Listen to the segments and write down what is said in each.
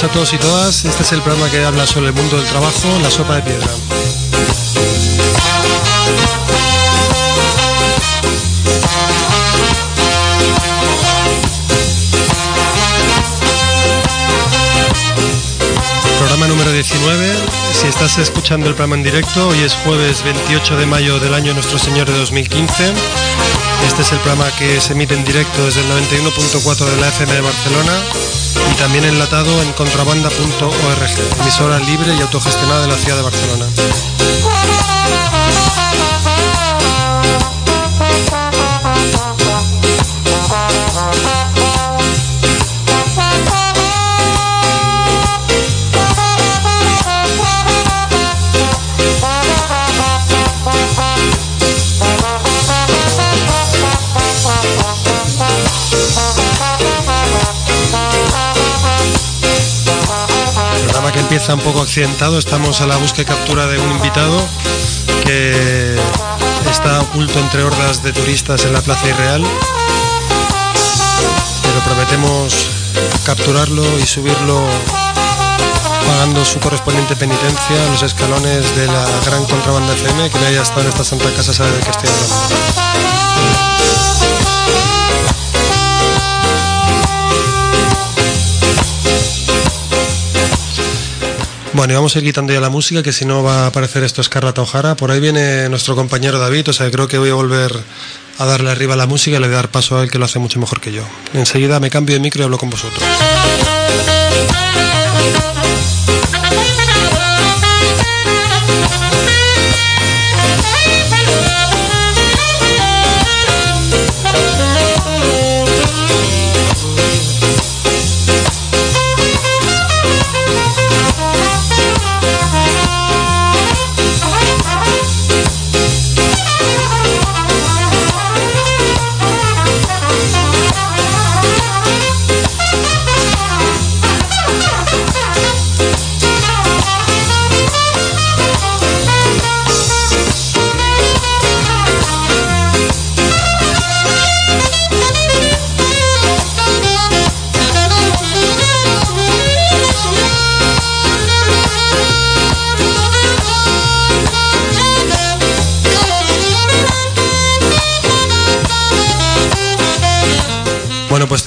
A todos y todas. Este es el programa que habla sobre el mundo del trabajo, la sopa de piedra. Programa número 19. Si estás escuchando el programa en directo, hoy es jueves 28 de mayo del año Nuestro Señor de 2015. Este es el programa que se emite en directo desde el 91.4 de la FM de Barcelona y también enlatado en contrabanda.org, emisora libre y autogestionada de la ciudad de Barcelona. Empieza un poco accidentado, estamos a la búsqueda y captura de un invitado que está oculto entre hordas de turistas en la Plaza Irreal, pero prometemos capturarlo y subirlo pagando su correspondiente penitencia a los escalones de la gran contrabanda FM, que no haya estado en esta santa casa sabe de qué estoy hablando. Bueno, y vamos a ir quitando ya la música, que si no va a aparecer esto Escarlata Ojara. Por ahí viene nuestro compañero David, o sea, creo que voy a volver a darle arriba la música y le voy a dar paso a él, que lo hace mucho mejor que yo. Enseguida me cambio de micro y hablo con vosotros.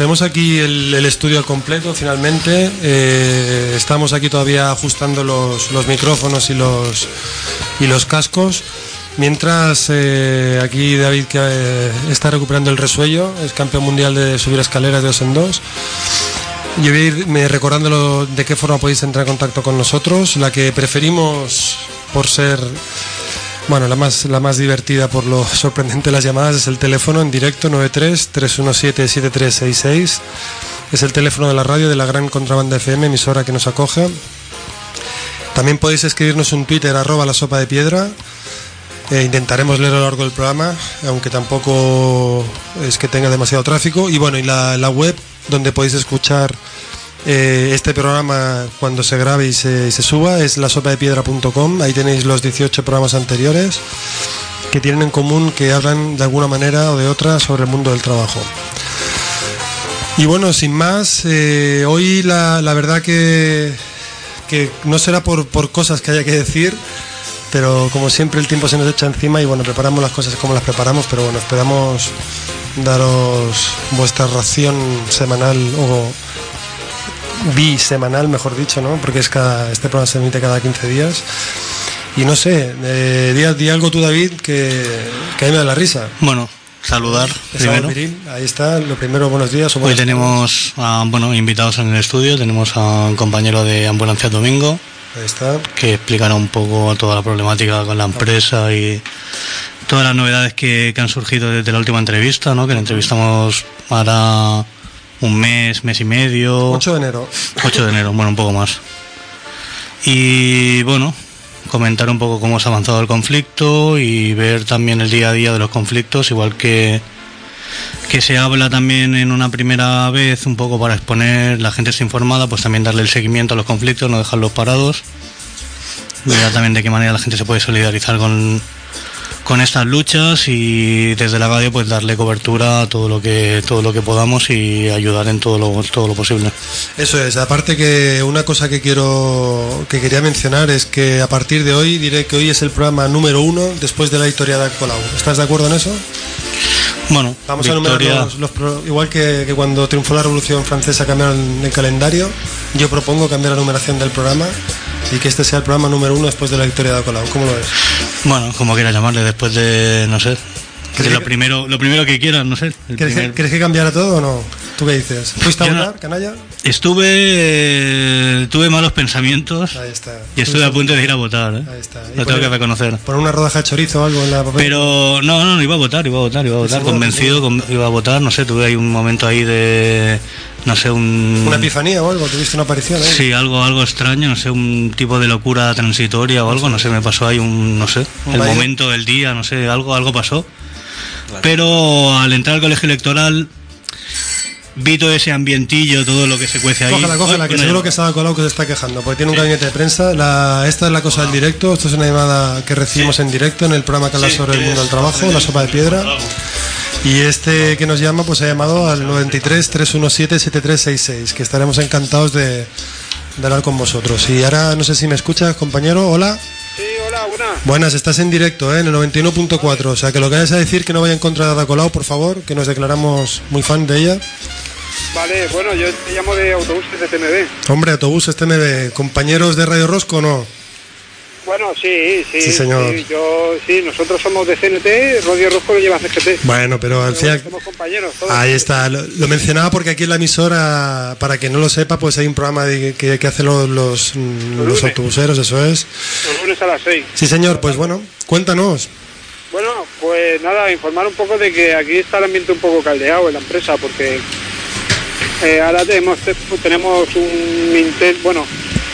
Tenemos aquí el, estudio completo finalmente. Eh, estamos aquí todavía ajustando los, micrófonos y los, y los cascos. Mientras eh, aquí David que eh, está recuperando el resuello, es campeón mundial de subir escaleras de dos en dos. Yo voy a ir me recordándolo de qué forma podéis entrar en contacto con nosotros. La que preferimos por ser bueno, la más, la más divertida por lo sorprendente de las llamadas es el teléfono en directo 93-317-7366. Es el teléfono de la radio de la gran contrabanda FM, emisora que nos acoge. También podéis escribirnos un Twitter arroba la sopa de piedra. Eh, intentaremos leer a lo largo del programa, aunque tampoco es que tenga demasiado tráfico. Y bueno, y la, la web donde podéis escuchar eh, este programa cuando se grabe y se, se suba es lasopadepiedra.com. Ahí tenéis los 18 programas anteriores que tienen en común que hablan de alguna manera o de otra sobre el mundo del trabajo. Y bueno, sin más, eh, hoy la, la verdad que, que no será por, por cosas que haya que decir, pero como siempre el tiempo se nos echa encima y bueno, preparamos las cosas como las preparamos, pero bueno, esperamos daros vuestra ración semanal o bisemanal, mejor dicho, ¿no? Porque es cada, este programa se emite cada 15 días. Y no sé, eh, di, di algo tú, David, que, que a mí me da la risa. Bueno, saludar primero. ahí está, lo primero, buenos días. Hoy tenemos a, bueno, invitados en el estudio, tenemos a un compañero de Ambulancia Domingo, ahí está. que explicará un poco toda la problemática con la empresa y todas las novedades que, han surgido desde la última entrevista, ¿no? que le entrevistamos para un mes, mes y medio. 8 de enero. 8 de enero, bueno, un poco más. Y bueno, comentar un poco cómo se ha avanzado el conflicto y ver también el día a día de los conflictos, igual que, que se habla también en una primera vez un poco para exponer, la gente está informada, pues también darle el seguimiento a los conflictos, no dejarlos parados, ver también de qué manera la gente se puede solidarizar con, con estas luchas y desde la radio pues darle cobertura a todo lo que todo lo que podamos y ayudar en todo lo todo lo posible. Eso es, aparte que una cosa que quiero que quería mencionar es que a partir de hoy diré que hoy es el programa número uno después de la historia de Colau. ¿Estás de acuerdo en eso? Bueno, vamos a enumerar los, igual que, que, cuando triunfó la Revolución Francesa cambiaron el calendario, yo propongo cambiar la numeración del programa y que este sea el programa número uno después de la victoria de Colau. ¿Cómo lo ves? Bueno, como quieras llamarle, después de, no sé, de lo primero, lo primero que quieras, no sé. ¿Crees, que, cambiara todo o no? ¿Tú qué dices? ¿Fuiste a votar, canalla? Estuve, eh, tuve malos pensamientos. Ahí está. Y estuve a punto de ir a votar, ¿eh? Ahí está. Lo tengo que reconocer. ¿Por una rodaja de chorizo o algo en la papel? Pero no, no, no, iba a votar, iba a votar, iba a votar, convencido, iba a votar, no sé, tuve ahí un momento ahí de no sé, un... ¿Una epifanía o algo? ¿Tuviste una aparición? ahí? Sí, algo, algo extraño, no sé, un tipo de locura transitoria o algo, no sé, me pasó ahí un, no sé, el momento del día, no sé, algo, algo pasó. Pero al entrar al colegio electoral vi todo ese ambientillo, todo lo que se cuece ahí. Cógela, cógela, que seguro que estaba colado que se está quejando, porque tiene un gabinete de prensa. La, esta es la cosa del directo, esto es una llamada que recibimos en directo en el programa que habla sobre el mundo del trabajo, la sopa de piedra. Y este que nos llama, pues ha llamado al 93 317 7366, que estaremos encantados de, hablar con vosotros. Y ahora no sé si me escuchas, compañero. Hola. Sí, hola, buenas. Buenas, estás en directo, ¿eh? en el 91.4. O sea, que lo que vayas a decir que no vaya en contra de Ada Colau, por favor, que nos declaramos muy fan de ella. Vale, bueno, yo te llamo de autobuses de TMB. Hombre, autobuses TMB. ¿Compañeros de Radio Rosco no? Bueno, sí, sí. Sí, señor. yo, sí, nosotros somos de CNT, Rodio Rosco lo lleva CGT. Bueno, pero al final... Somos compañeros. Ahí está. Lo, mencionaba porque aquí en la emisora, para que no lo sepa, pues hay un programa que, que hacen los, los, los, autobuseros, eso es. Los lunes a las 6. Sí, señor. Pues bueno, cuéntanos. Bueno, pues nada, informar un poco de que aquí está el ambiente un poco caldeado en la empresa, porque eh, ahora tenemos, tenemos un intento, bueno,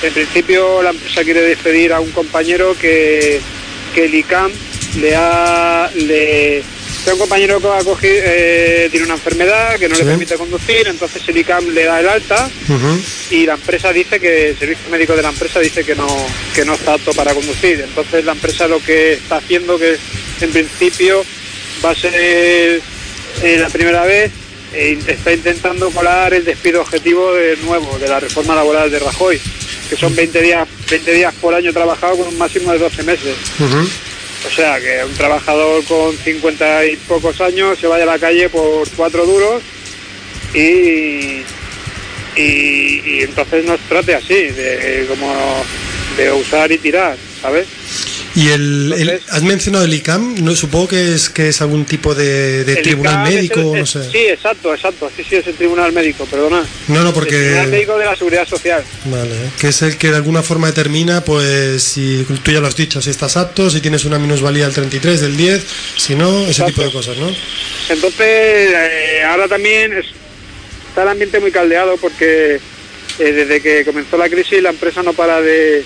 en principio la empresa quiere despedir a un compañero que, que el ICAM le ha... Le, es un compañero que ha cogido, eh, tiene una enfermedad que no le permite conducir, entonces el ICAM le da el alta y la empresa dice que el servicio médico de la empresa dice que no, que no está apto para conducir. Entonces la empresa lo que está haciendo que en principio va a ser eh, la primera vez eh, está intentando colar el despido objetivo de nuevo de la reforma laboral de Rajoy que son 20 días, 20 días por año trabajado con un máximo de 12 meses. O sea, que un trabajador con 50 y pocos años se vaya a la calle por cuatro duros y, y, entonces nos trate así, de, como de usar y tirar, ¿sabes? Y el, has mencionado el ICAM, no supongo que es que es algún tipo de, tribunal médico, no sé. Sí, exacto, exacto, sí, sí es el tribunal médico, perdona. No, no, porque el tribunal médico de la seguridad social. Vale, que es el que de alguna forma determina, pues, si tú ya lo has dicho, si estás apto, si tienes una minusvalía del 33, del 10, si no, ese tipo de cosas, ¿no? Entonces, eh, ahora también está el ambiente muy caldeado porque eh, desde que comenzó la crisis la empresa no para de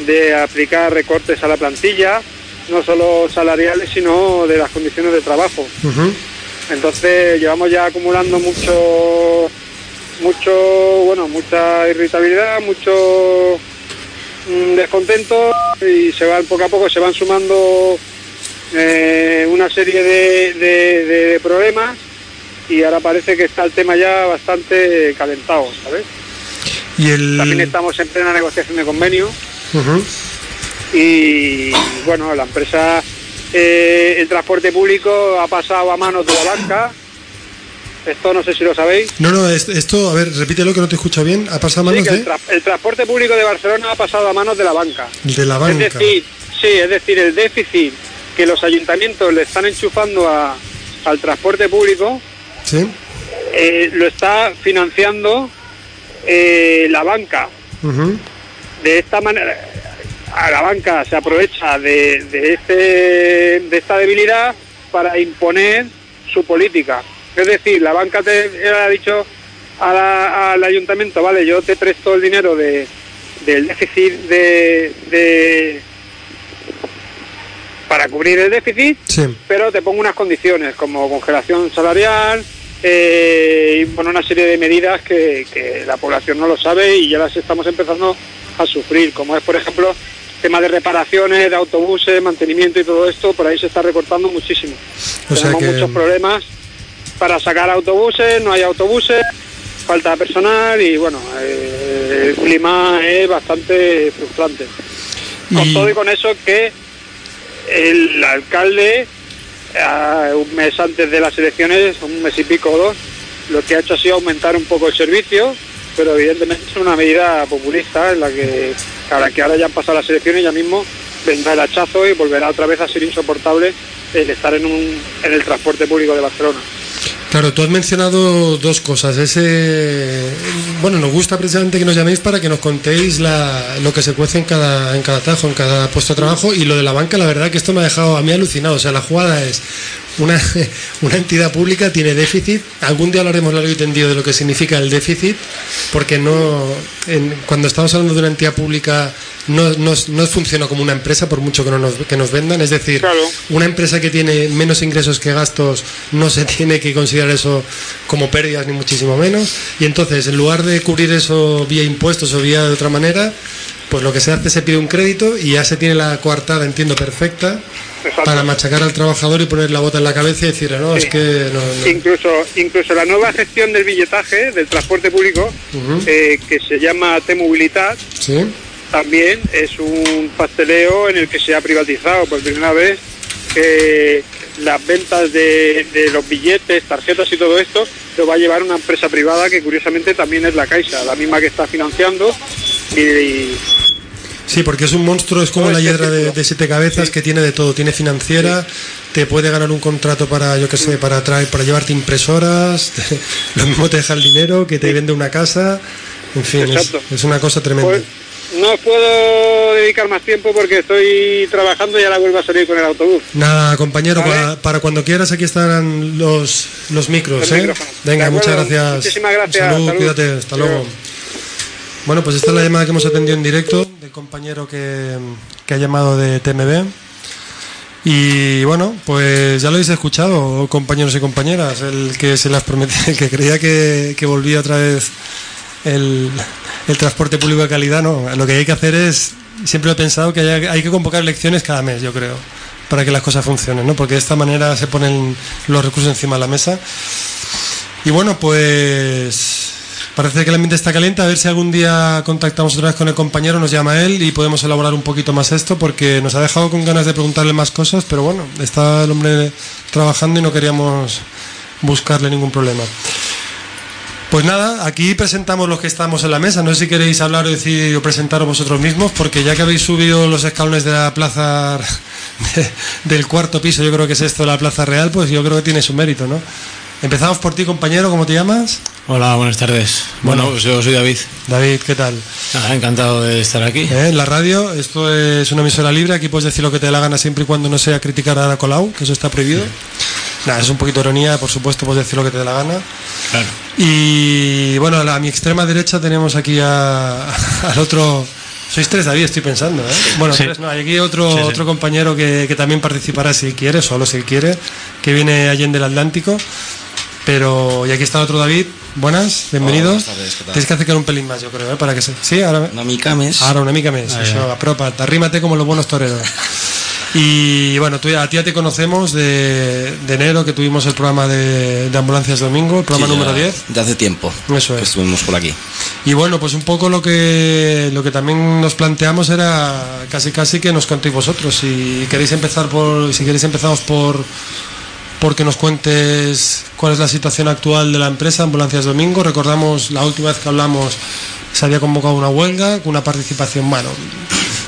de aplicar recortes a la plantilla, no solo salariales, sino de las condiciones de trabajo. Entonces llevamos ya acumulando mucho, mucho, bueno, mucha irritabilidad, mucho mm, descontento y se van poco a poco se van sumando eh, una serie de, de, problemas y ahora parece que está el tema ya bastante calentado, ¿sabes? Y el... También estamos en plena negociación de convenio y bueno, la empresa, eh, el transporte público ha pasado a manos de la banca. Esto no sé si lo sabéis. No, no, esto, a ver, repítelo que no te escucho bien. ¿Ha pasado a manos de...? El, transporte público de Barcelona ha pasado a manos de la banca. De la banca. Es decir, sí, es decir, el déficit que los ayuntamientos le están enchufando a, al transporte público Sí. eh, lo está financiando eh, la banca. De esta manera, a la banca se aprovecha de, de, este, de esta debilidad para imponer su política. Es decir, la banca te ha dicho a la- al ayuntamiento, vale, yo te presto el dinero de, del déficit de, de- para cubrir el déficit, Sí. pero te pongo unas condiciones como congelación salarial eh, y bueno, una serie de medidas que, que la población no lo sabe y ya las estamos empezando a sufrir, como es por ejemplo tema de reparaciones de autobuses, mantenimiento y todo esto, por ahí se está recortando muchísimo. O Tenemos que- muchos problemas para sacar autobuses, no hay autobuses, falta personal y bueno, eh, el clima es bastante frustrante. Con Y- todo y con eso que el alcalde, un mes antes de las elecciones, un mes y pico o dos, lo que ha hecho ha sido aumentar un poco el servicio, pero evidentemente es una medida populista en la que ahora que ahora ya han pasado las elecciones, ya mismo vendrá el hachazo y volverá otra vez a ser insoportable el estar en, un, en el transporte público de Barcelona. Claro, tú has mencionado dos cosas. Ese, bueno, nos gusta precisamente que nos llaméis para que nos contéis la- lo que se cuece en cada, en cada tajo, en cada puesto de trabajo. Y lo de la banca, la verdad que esto me ha dejado a mí alucinado. O sea, la jugada es una, una entidad pública tiene déficit. Algún día hablaremos largo y tendido de lo que significa el déficit, porque no, en- cuando estamos hablando de una entidad pública no, no, no funciona como una empresa por mucho que, no nos, que nos vendan. Es decir, Claro. una empresa que tiene menos ingresos que gastos no se tiene que considerar eso como pérdidas ni muchísimo menos. Y entonces, en lugar de cubrir eso vía impuestos o vía de otra manera, pues lo que se hace se pide un crédito y ya se tiene la coartada, entiendo, perfecta Exacto. para machacar al trabajador y poner la bota en la cabeza y decir, no, es que no, no". Incluso, incluso la nueva gestión del billetaje del transporte público, eh, que se llama T-Movilidad, Sí, también es un pasteleo en el que se ha privatizado por primera vez que las ventas de, de los billetes, tarjetas y todo esto lo va a llevar una empresa privada que curiosamente también es la Caixa, la misma que está financiando y, Sí, porque es un monstruo, es como No, la hiedra de, siete cabezas Sí. que tiene de todo. Tiene financiera, te puede ganar un contrato para, yo qué sé, para traer, para llevarte impresoras, lo mismo te deja el dinero, que te vende una casa, en fin, es, una cosa tremenda. pues no os puedo dedicar más tiempo porque estoy trabajando y ahora vuelvo a salir con el autobús. Nada, compañero, Vale. para, para cuando quieras aquí estarán los, los micros, Los ¿eh? Venga, muchas gracias. Muchísimas gracias. Salud, Salud. cuídate, hasta Adiós. luego. Bueno, pues esta es la llamada que hemos atendido en directo del compañero que, ha llamado de TMB. Y bueno, pues ya lo habéis escuchado, compañeros y compañeras, el que se las prometía, el que creía que, volvía otra vez el, el transporte público de calidad, no. Lo que hay que hacer es, siempre he pensado que hay, hay que convocar elecciones cada mes, yo creo, para que las cosas funcionen, ¿no? Porque de esta manera se ponen los recursos encima de la mesa. Y bueno, pues parece que el ambiente está caliente. A ver si algún día contactamos otra vez con el compañero, nos llama él y podemos elaborar un poquito más esto porque nos ha dejado con ganas de preguntarle más cosas, pero bueno, está el hombre trabajando y no queríamos buscarle ningún problema. Pues nada, aquí presentamos los que estamos en la mesa. No sé si queréis hablar o decir o presentaros vosotros mismos, porque ya que habéis subido los escalones de la plaza de- del cuarto piso, yo creo que es esto la plaza real, pues yo creo que tiene su mérito, ¿no? Empezamos por ti, compañero, ¿cómo te llamas? Hola, buenas tardes. Bueno, pues yo soy David. David, ¿qué tal? Encantado de estar aquí. ¿Eh? En la radio, esto es una emisora libre, aquí puedes decir lo que te dé la gana siempre y cuando no sea criticar a Ada Colau, que eso está prohibido. Nada, es un poquito de ironía, por supuesto, puedes decir lo que te dé la gana. Claro. Y bueno, a mi extrema derecha tenemos aquí a- al otro. Sois tres, David, estoy pensando. ¿eh? Bueno, Sí. tres, no, hay aquí otro, Sí, sí. otro compañero que, que también participará si quiere, solo si quiere, que viene allí del Atlántico. Pero, y aquí está otro David. Buenas, bienvenido. buenas tardes, ¿qué tal? Tienes que acercar un pelín más, yo creo, ¿eh? para que se. Sí, ahora. Una mica més. Ahora una mica més, això, apropa't, arrímate como los buenos toreros. Y bueno, tú, ya- a ti ya te conocemos de, de enero que tuvimos el programa de, de Ambulancias Domingo, el programa Sí, número ya 10. De hace tiempo. Eso Que es. estuvimos por aquí. Y bueno, pues un poco lo que lo que también nos planteamos era casi casi que nos contéis vosotros. Si queréis empezar por, si queréis empezamos por por que nos cuentes cuál es la situación actual de la empresa Ambulancias Domingo. Recordamos la última vez que hablamos se había convocado una huelga con una participación, bueno,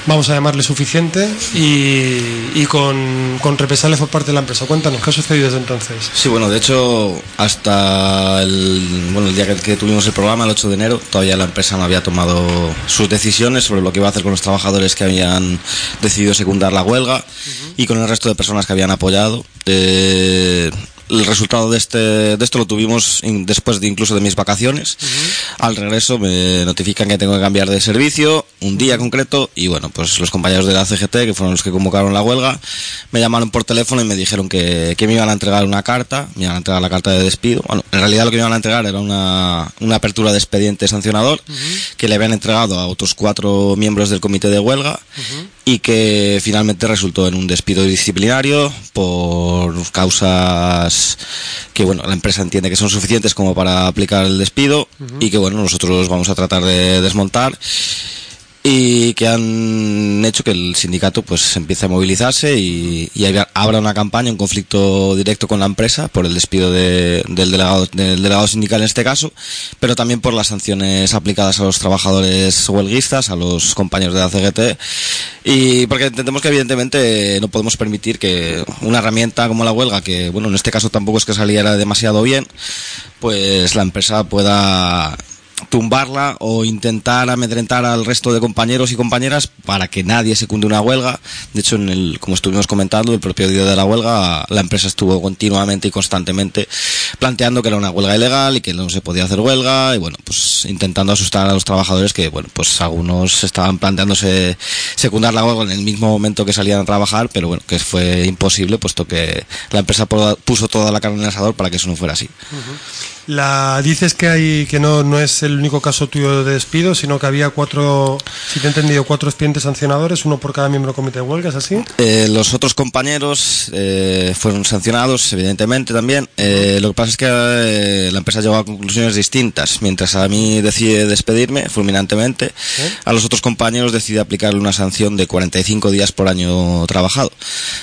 vamos a llamarle suficiente y, con, con represalias por parte de la empresa. Cuéntanos, ¿qué ha sucedido desde entonces? Sí, bueno, de hecho, hasta el, bueno, el día que, tuvimos el programa, el 8 de enero, todavía la empresa no había tomado sus decisiones sobre lo que iba a hacer con los trabajadores que habían decidido secundar la huelga y con el resto de personas que habían apoyado. Eh, el resultado de este de esto lo tuvimos después de incluso de mis vacaciones. Al regreso me notifican que tengo que cambiar de servicio un día concreto y bueno, pues los compañeros de la CGT, que fueron los que convocaron la huelga, me llamaron por teléfono y me dijeron que, que me iban a entregar una carta, me iban a entregar la carta de despido. Bueno, en realidad lo que me iban a entregar era una, una apertura de expediente sancionador que le habían entregado a otros cuatro miembros del comité de huelga y que finalmente resultó en un despido disciplinario por causas que bueno la empresa entiende que son suficientes como para aplicar el despido y que bueno nosotros vamos a tratar de desmontar y que han hecho que el sindicato pues empiece a movilizarse y, y abra una campaña, un conflicto directo con la empresa por el despido del, delegado, del delegado sindical en este caso, pero también por las sanciones aplicadas a los trabajadores huelguistas, a los compañeros de la CGT y porque entendemos que evidentemente no podemos permitir que una herramienta como la huelga, que bueno en este caso tampoco es que saliera demasiado bien, pues la empresa pueda tumbarla o intentar amedrentar al resto de compañeros y compañeras para que nadie se cunde una huelga. De hecho, en el, como estuvimos comentando, el propio día de la huelga, la empresa estuvo continuamente y constantemente planteando que era una huelga ilegal y que no se podía hacer huelga y bueno, pues intentando asustar a los trabajadores que bueno, pues algunos estaban planteándose secundar la huelga en el mismo momento que salían a trabajar, pero bueno, que fue imposible puesto que la empresa puso toda la carne en el asador para que eso no fuera así. La dices que hay que no, no es el único caso tuyo de despido, sino que había cuatro, si te he entendido, cuatro expedientes sancionadores, uno por cada miembro del comité de huelga, ¿es así? Eh, los otros compañeros eh, fueron sancionados, evidentemente también. Eh, lo que pasa es que la empresa llegó a conclusiones distintas. Mientras a mí decide despedirme fulminantemente, a los otros compañeros decide aplicarle una sanción de 45 días por año trabajado.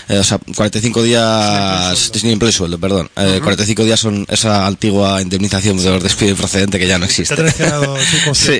o sea, 45 días sin empleo y sueldo, perdón. 45 días son esa antigua indemnización de los despidos procedente que ya no existe. sí.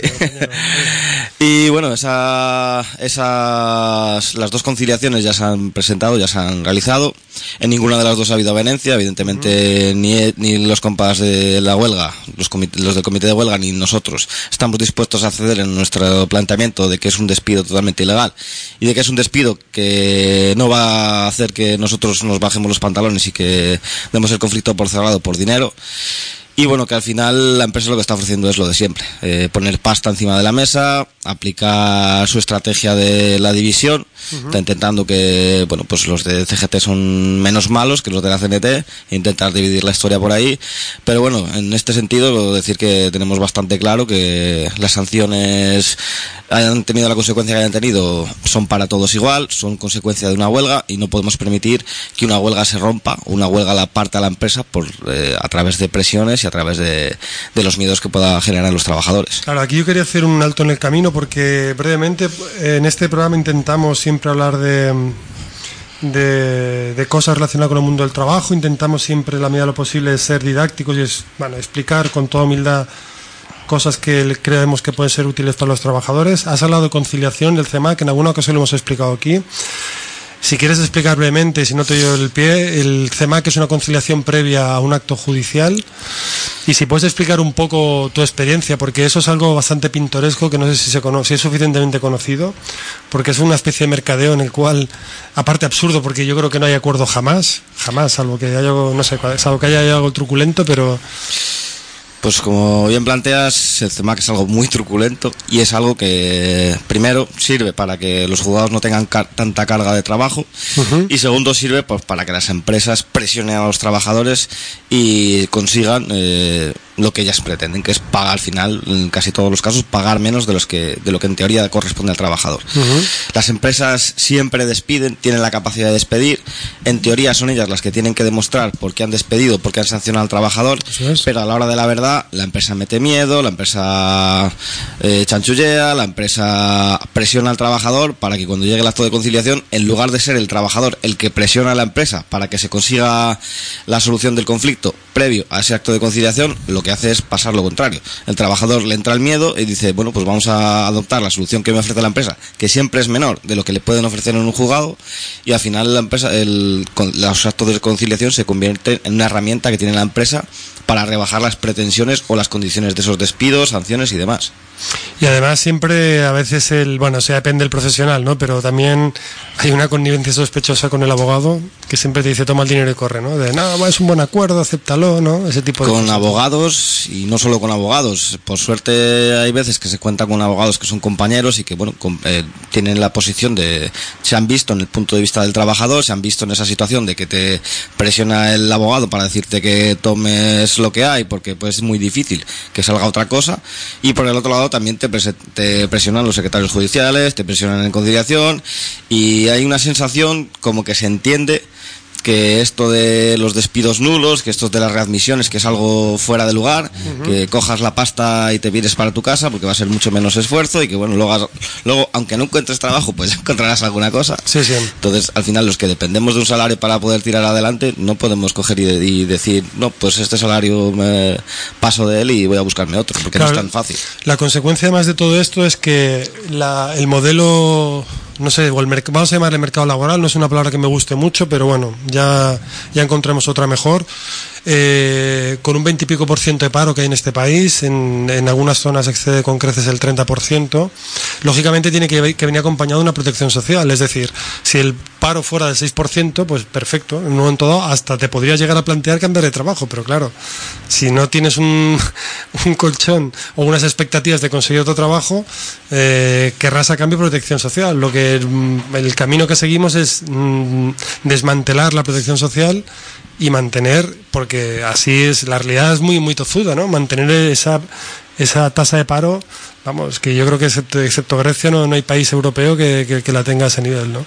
y bueno, esa, esas, las dos conciliaciones ya se han presentado, ya se han realizado. En ninguna de las dos ha habido avenencia, evidentemente ni, ni los compas de la huelga, los, los del comité de huelga, ni nosotros estamos dispuestos a ceder en nuestro planteamiento de que es un despido totalmente ilegal y de que es un despido que no va a hacer que nosotros nos bajemos los pantalones y que demos el conflicto por cerrado por dinero. Y bueno, que al final la empresa lo que está ofreciendo es lo de siempre. Eh, poner pasta encima de la mesa, aplicar su estrategia de la división, está intentando que, bueno, pues los de CGT son menos malos que los de la CNT, intentar dividir la historia por ahí. Pero bueno, en este sentido, decir que tenemos bastante claro que las sanciones hayan tenido la consecuencia que hayan tenido son para todos igual, son consecuencia de una huelga y no podemos permitir que una huelga se rompa, una huelga la parte a la empresa por, eh, a través de presiones y a través de, los miedos que pueda generar los trabajadores. Claro, aquí yo quería hacer un alto en el camino porque brevemente en este programa intentamos siempre hablar de, de, cosas relacionadas con el mundo del trabajo, intentamos siempre, la medida de lo posible, ser didácticos y es, bueno, explicar con toda humildad cosas que creemos que pueden ser útiles para los trabajadores. Has hablado de conciliación del CEMA, que en alguna ocasión lo hemos explicado aquí. Si quieres explicar brevemente, si no te doy el pie, el CEMAC es una conciliación previa a un acto judicial. Y si puedes explicar un poco tu experiencia, porque eso es algo bastante pintoresco que no sé si, se conoce, si es suficientemente conocido, porque es una especie de mercadeo en el cual, aparte absurdo, porque yo creo que no hay acuerdo jamás, jamás, salvo que haya no sé, salvo que haya algo truculento, pero pues como bien planteas, el CEMAC es algo muy truculento y es algo que primero sirve para que los jugadores no tengan tanta carga de trabajo y segundo sirve pues, para que las empresas presionen a los trabajadores y consigan eh, lo que ellas pretenden, que es pagar al final, en casi todos los casos, pagar menos de, los que, de lo que en teoría corresponde al trabajador. Las empresas siempre despiden, tienen la capacidad de despedir, en teoría son ellas las que tienen que demostrar por qué han despedido, por qué han sancionado al trabajador, pero a la hora de la verdad la empresa mete miedo, la empresa eh, chanchullea, la empresa presiona al trabajador para que cuando llegue el acto de conciliación, en lugar de ser el trabajador el que presiona a la empresa para que se consiga la solución del conflicto previo a ese acto de conciliación, lo lo que hace es pasar lo contrario. El trabajador le entra el miedo y dice, bueno, pues vamos a adoptar la solución que me ofrece la empresa, que siempre es menor de lo que le pueden ofrecer en un juzgado, y al final la empresa, el, los actos de conciliación se convierten en una herramienta que tiene la empresa para rebajar las pretensiones o las condiciones de esos despidos, sanciones y demás. Y además siempre a veces el, bueno, se depende del profesional, ¿no? Pero también hay una connivencia sospechosa con el abogado que siempre te dice toma el dinero y corre, ¿no? De no, es un buen acuerdo, acéptalo, ¿no? Ese tipo de Con abogados y no solo con abogados. Por suerte hay veces que se cuenta con abogados que son compañeros y que, bueno, eh, tienen la posición de, se han visto en el punto de vista del trabajador, se han visto en esa situación de que te presiona el abogado para decirte que tomes lo que hay porque pues es muy difícil que salga otra cosa y por el otro lado también te, te presionan los secretarios judiciales, te presionan en conciliación y hay una sensación como que se entiende que esto de los despidos nulos, que esto de las readmisiones, que es algo fuera de lugar, que cojas la pasta y te vienes para tu casa porque va a ser mucho menos esfuerzo y que bueno, luego, luego aunque no encuentres trabajo, pues encontrarás alguna cosa. Sí, sí. Entonces, al final, los que dependemos de un salario para poder tirar adelante, no podemos coger y, decir, no, pues este salario me paso de él y voy a buscarme otro, porque no es tan fácil. La consecuencia además de todo esto es que la, el modelo no sé, vamos a llamarle mercado laboral, no es una palabra que me guste mucho, pero bueno, ya, ya encontremos otra mejor. Eh, con un 20 y pico por ciento de paro que hay en este país, en, en algunas zonas excede con creces el 30%, lógicamente tiene que, venir acompañado de una protección social, es decir, si el paro fuera del 6%, pues perfecto, en un momento dado hasta te podría llegar a plantear cambiar de trabajo, pero claro, si no tienes un, un colchón o unas expectativas de conseguir otro trabajo, eh, querrás a cambio protección social, lo que mm, el camino que seguimos es mm, desmantelar la protección social y mantener, porque así es, la realidad es muy, muy tozuda, ¿no? Mantener esa, esa tasa de paro, vamos, que yo creo que excepto, Grecia no, no, hay país europeo que, que, la tenga a ese nivel, ¿no?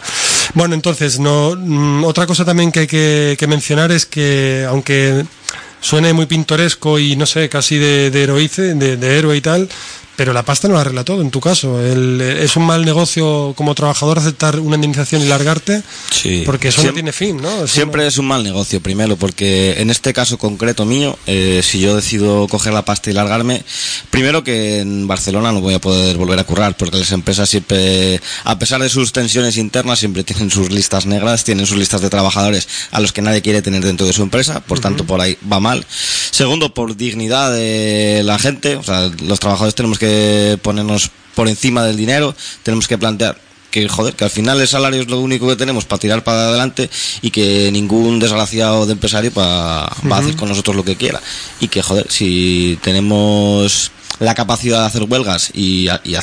Bueno, entonces, no, mm, otra cosa también que hay que, mencionar es que, aunque suene muy pintoresco y no sé, casi de, de heroice, de héroe y tal, pero la pasta no lo arregla todo en tu caso. es un mal negocio como trabajador aceptar una indemnización y largarte, sí. porque eso no tiene fin, ¿no? siempre es un mal negocio, primero, porque en este caso concreto mío, eh, si yo decido coger la pasta y largarme, primero que en Barcelona no voy a poder volver a currar, porque las empresas siempre, a pesar de sus tensiones internas, siempre tienen sus listas negras, tienen sus listas de trabajadores a los que nadie quiere tener dentro de su empresa, por tanto por ahí va mal. Segundo, por dignidad de la gente, o sea, los trabajadores tenemos que ponernos por encima del dinero, tenemos que plantear que joder, que al final el salario es lo único que tenemos para tirar para adelante y que ningún desgraciado de empresario va a hacer con nosotros lo que quiera. Y que joder, si tenemos la capacidad de hacer huelgas y, y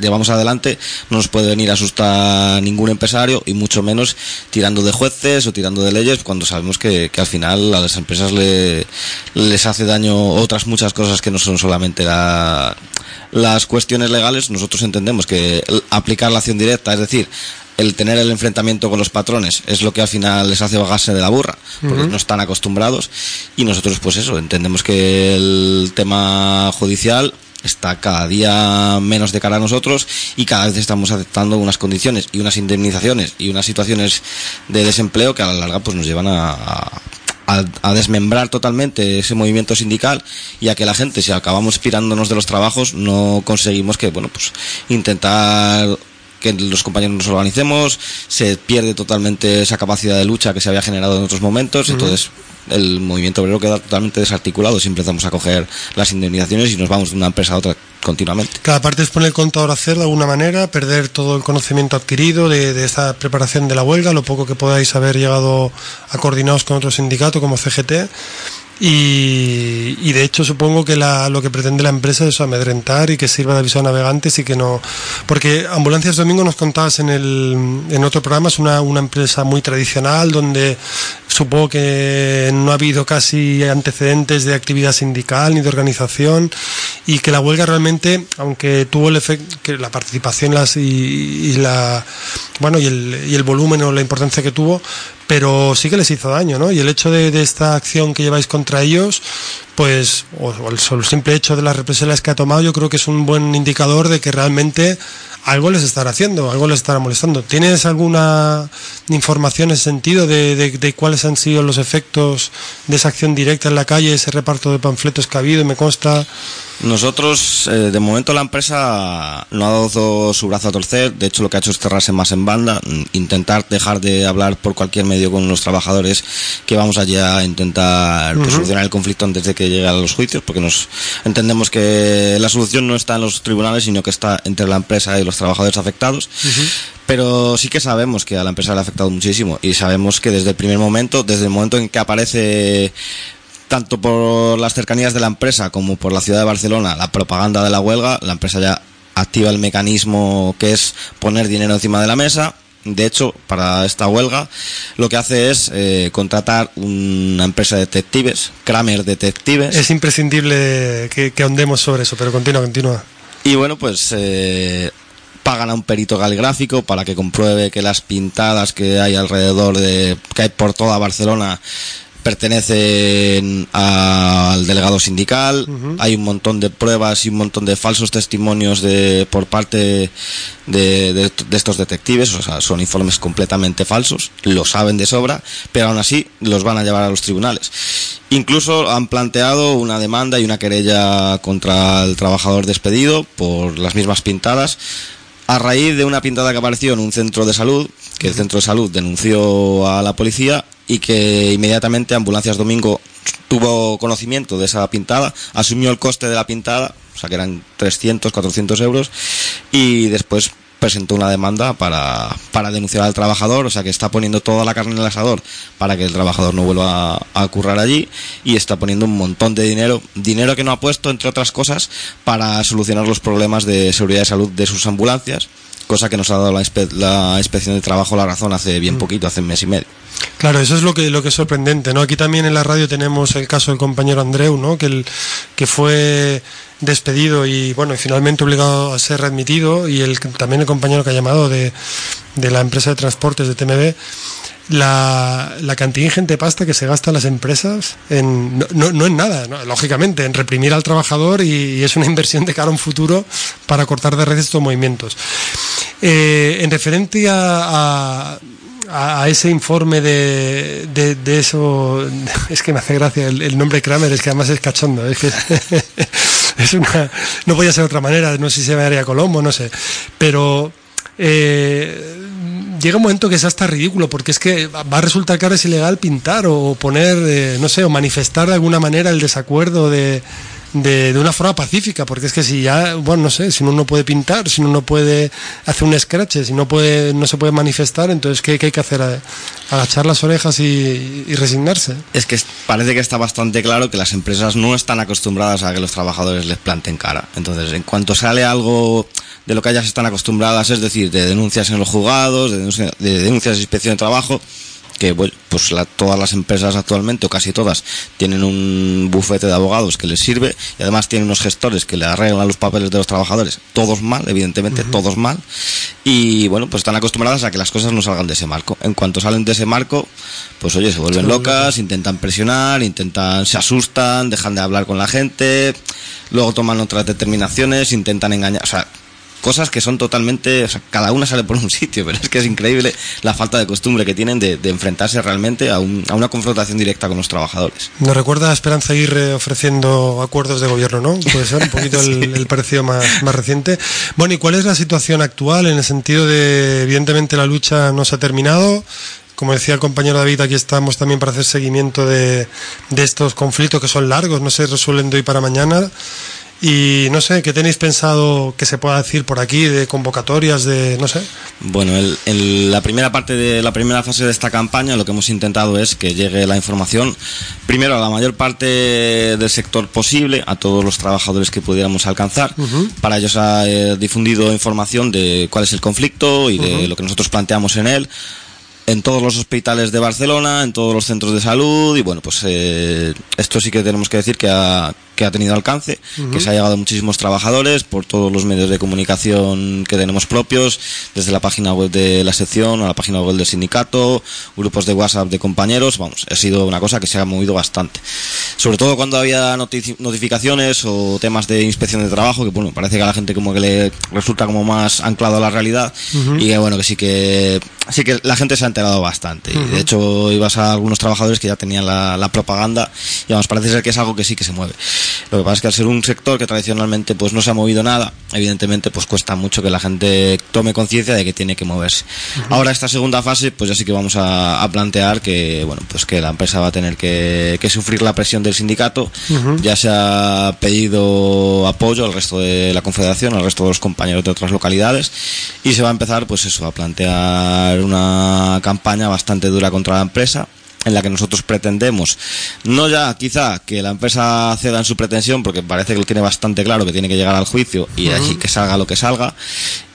llevamos adelante, no nos puede venir a asustar ningún empresario y mucho menos tirando de jueces o tirando de leyes cuando sabemos que, al final a las empresas le, les hace daño otras muchas cosas que no son solamente las cuestiones legales. Nosotros entendemos que aplicar la acción directa, es decir, el tener el enfrentamiento con los patrones es lo que al final les hace bajarse de la burra, porque no están acostumbrados. Y nosotros, pues eso, entendemos que el tema judicial está cada día menos de cara a nosotros y cada vez estamos aceptando unas condiciones y unas indemnizaciones y unas situaciones de desempleo que a la larga pues nos llevan a, a, desmembrar totalmente ese movimiento sindical y a que la gente, si acabamos pirándonos de los trabajos, no conseguimos que, bueno, pues intentar que los compañeros nos organicemos, se pierde totalmente esa capacidad de lucha que se había generado en otros momentos, entonces el movimiento obrero queda totalmente desarticulado si empezamos a coger las indemnizaciones y nos vamos de una empresa a otra continuamente. Cada parte es poner el contador a hacer de alguna manera, perder todo el conocimiento adquirido de, de, esta preparación de la huelga, lo poco que podáis haber llegado a coordinados con otro sindicato como CGT y, de hecho supongo que lo que pretende la empresa es amedrentar y que sirva de aviso a navegantes y que no... Porque Ambulancias Domingo nos contabas en, el, en otro programa, es una, una empresa muy tradicional donde supongo que no ha habido casi antecedentes de actividad sindical ni de organización y que la huelga realmente, aunque tuvo el efecto, que la participación las, y, la bueno y el, y el volumen o la importancia que tuvo, pero sí que les hizo daño, ¿no? Y el hecho de, esta acción que lleváis contra ellos, pues, o, o el, solo simple hecho de las represalias que ha tomado, yo creo que es un buen indicador de que realmente algo les estará haciendo, algo les estará molestando. ¿Tienes alguna información en sentido de, de, de, cuáles han sido los efectos de esa acción directa en la calle, ese reparto de panfletos que ha habido? Me consta. Nosotros, eh, de momento, la empresa no ha dado su brazo a torcer. De hecho, lo que ha hecho es cerrarse más en banda, intentar dejar de hablar por cualquier medio con los trabajadores que vamos allá a intentar pues, uh -huh. solucionar el conflicto antes de que llegue a los juicios, porque nos entendemos que la solución no está en los tribunales, sino que está entre la empresa y los trabajadores afectados. Uh -huh. Pero sí que sabemos que a la empresa le ha afectado muchísimo y sabemos que desde el primer momento, desde el momento en que aparece tanto por las cercanías de la empresa como por la ciudad de Barcelona, la propaganda de la huelga, la empresa ya activa el mecanismo que es poner dinero encima de la mesa. De hecho, para esta huelga, lo que hace es eh, contratar una empresa de detectives, Kramer Detectives. Es imprescindible que, que ahondemos sobre eso, pero continúa, continúa. Y bueno, pues eh, pagan a un perito caligráfico para que compruebe que las pintadas que hay alrededor de que hay por toda Barcelona pertenecen al delegado sindical, uh -huh. hay un montón de pruebas y un montón de falsos testimonios de por parte de, de, de, estos detectives, o sea, son informes completamente falsos, lo saben de sobra, pero aún así los van a llevar a los tribunales. Incluso han planteado una demanda y una querella contra el trabajador despedido por las mismas pintadas a raíz de una pintada que apareció en un centro de salud, que el centro de salud denunció a la policía y que inmediatamente Ambulancias Domingo tuvo conocimiento de esa pintada, asumió el coste de la pintada, o sea que eran 300, 400 euros, y después presentó una demanda para, para denunciar al trabajador, o sea que está poniendo toda la carne en el asador para que el trabajador no vuelva a, a currar allí y está poniendo un montón de dinero, dinero que no ha puesto, entre otras cosas, para solucionar los problemas de seguridad y salud de sus ambulancias, cosa que nos ha dado la, inspe la inspección de trabajo la razón hace bien poquito, hace un mes y medio. Claro, eso es lo que, lo que es sorprendente, ¿no? Aquí también en la radio tenemos el caso del compañero Andreu, ¿no? Que, el, que fue despedido y bueno y finalmente obligado a ser readmitido y el, también el compañero que ha llamado de, de la empresa de transportes de TMB la, la cantidad ingente de pasta que se gasta las empresas en, no, no, en nada, ¿no? lógicamente, en reprimir al trabajador y, es una inversión de cara a un futuro para cortar de redes estos movimientos. Eh, en referente a, a, ese informe de, de, de, eso, es que me hace gracia el, el, nombre Kramer, es que además es cachondo, es que es una, no podía ser de otra manera, no sé si se llamaría Colombo, no sé, pero eh, llega un momento que es hasta ridículo, porque es que va a resultar que ahora es ilegal pintar o poner, eh, no sé, o manifestar de alguna manera el desacuerdo de, de, de, una forma pacífica, porque es que si ya, bueno, no sé, si uno no puede pintar, si uno no puede hacer un scratch, si no puede, no se puede manifestar, entonces ¿qué, qué hay que hacer? Agachar las orejas y, resignarse. Es que parece que está bastante claro que las empresas no están acostumbradas a que los trabajadores les planten cara. Entonces, en cuanto sale algo de lo que ellas están acostumbradas, es decir, de denuncias en los juzgados, de, de denuncias de inspección de trabajo, que pues la, todas las empresas actualmente, o casi todas, tienen un bufete de abogados que les sirve y además tienen unos gestores que le arreglan los papeles de los trabajadores, todos mal, evidentemente, uh -huh. todos mal, y bueno, pues están acostumbradas a que las cosas no salgan de ese marco. En cuanto salen de ese marco, pues oye, se vuelven locas, intentan presionar, intentan, se asustan, dejan de hablar con la gente, luego toman otras determinaciones, intentan engañar, o sea, cosas que son totalmente, o sea, cada una sale por un sitio, pero es que es increíble la falta de costumbre que tienen de, de enfrentarse realmente a, un, a, una confrontación directa con los trabajadores. Nos recuerda a Esperanza Aguirre ofreciendo acuerdos de gobierno, ¿no? Puede ser un poquito sí. el, el, parecido más, más reciente. Bueno, ¿y cuál es la situación actual en el sentido de, evidentemente, la lucha no se ha terminado? como decía el compañero David, aquí estamos también para hacer seguimiento de, de estos conflictos que son largos, no se resuelven de hoy para mañana. Y no sé, ¿qué tenéis pensado que se pueda decir por aquí de convocatorias, de no sé? Bueno, el, el, la primera parte de la primera fase de esta campaña lo que hemos intentado es que llegue la información primero a la mayor parte del sector posible, a todos los trabajadores que pudiéramos alcanzar. Uh -huh. Para ellos ha eh, difundido información de cuál es el conflicto y de uh -huh. lo que nosotros planteamos en él en todos los hospitales de Barcelona, en todos los centros de salud y bueno, pues eh, esto sí que tenemos que decir que ha, que ha tenido alcance, que se ha llegado a muchísimos trabajadores por todos los medios de comunicación que tenemos propios, desde la página web de la sección a la página web del sindicato, grupos de WhatsApp de compañeros, vamos, ha sido una cosa que se ha movido bastante. Sobre todo cuando había notificaciones o temas de inspección de trabajo, que bueno, parece que a la gente como que le resulta como más anclado a la realidad y que bueno, que sí que sí que la gente se ha enterado bastante. Y de hecho ibas a algunos trabajadores que ya tenían la, la propaganda y vamos, parece ser que es algo que sí que se mueve. Lo que pasa es que al ser un sector que tradicionalmente pues no se ha movido nada, evidentemente pues cuesta mucho que la gente tome conciencia de que tiene que moverse. Ahora esta segunda fase pues ya sí que vamos a, a, plantear que bueno pues que la empresa va a tener que, que sufrir la presión del sindicato. Ya se ha pedido apoyo al resto de la confederación, al resto de los compañeros de otras localidades y se va a empezar pues eso a plantear una campaña bastante dura contra la empresa en la que nosotros pretendemos, no ya quizá que la empresa ceda en su pretensión, porque parece que lo tiene bastante claro que tiene que llegar al juicio y allí que salga lo que salga,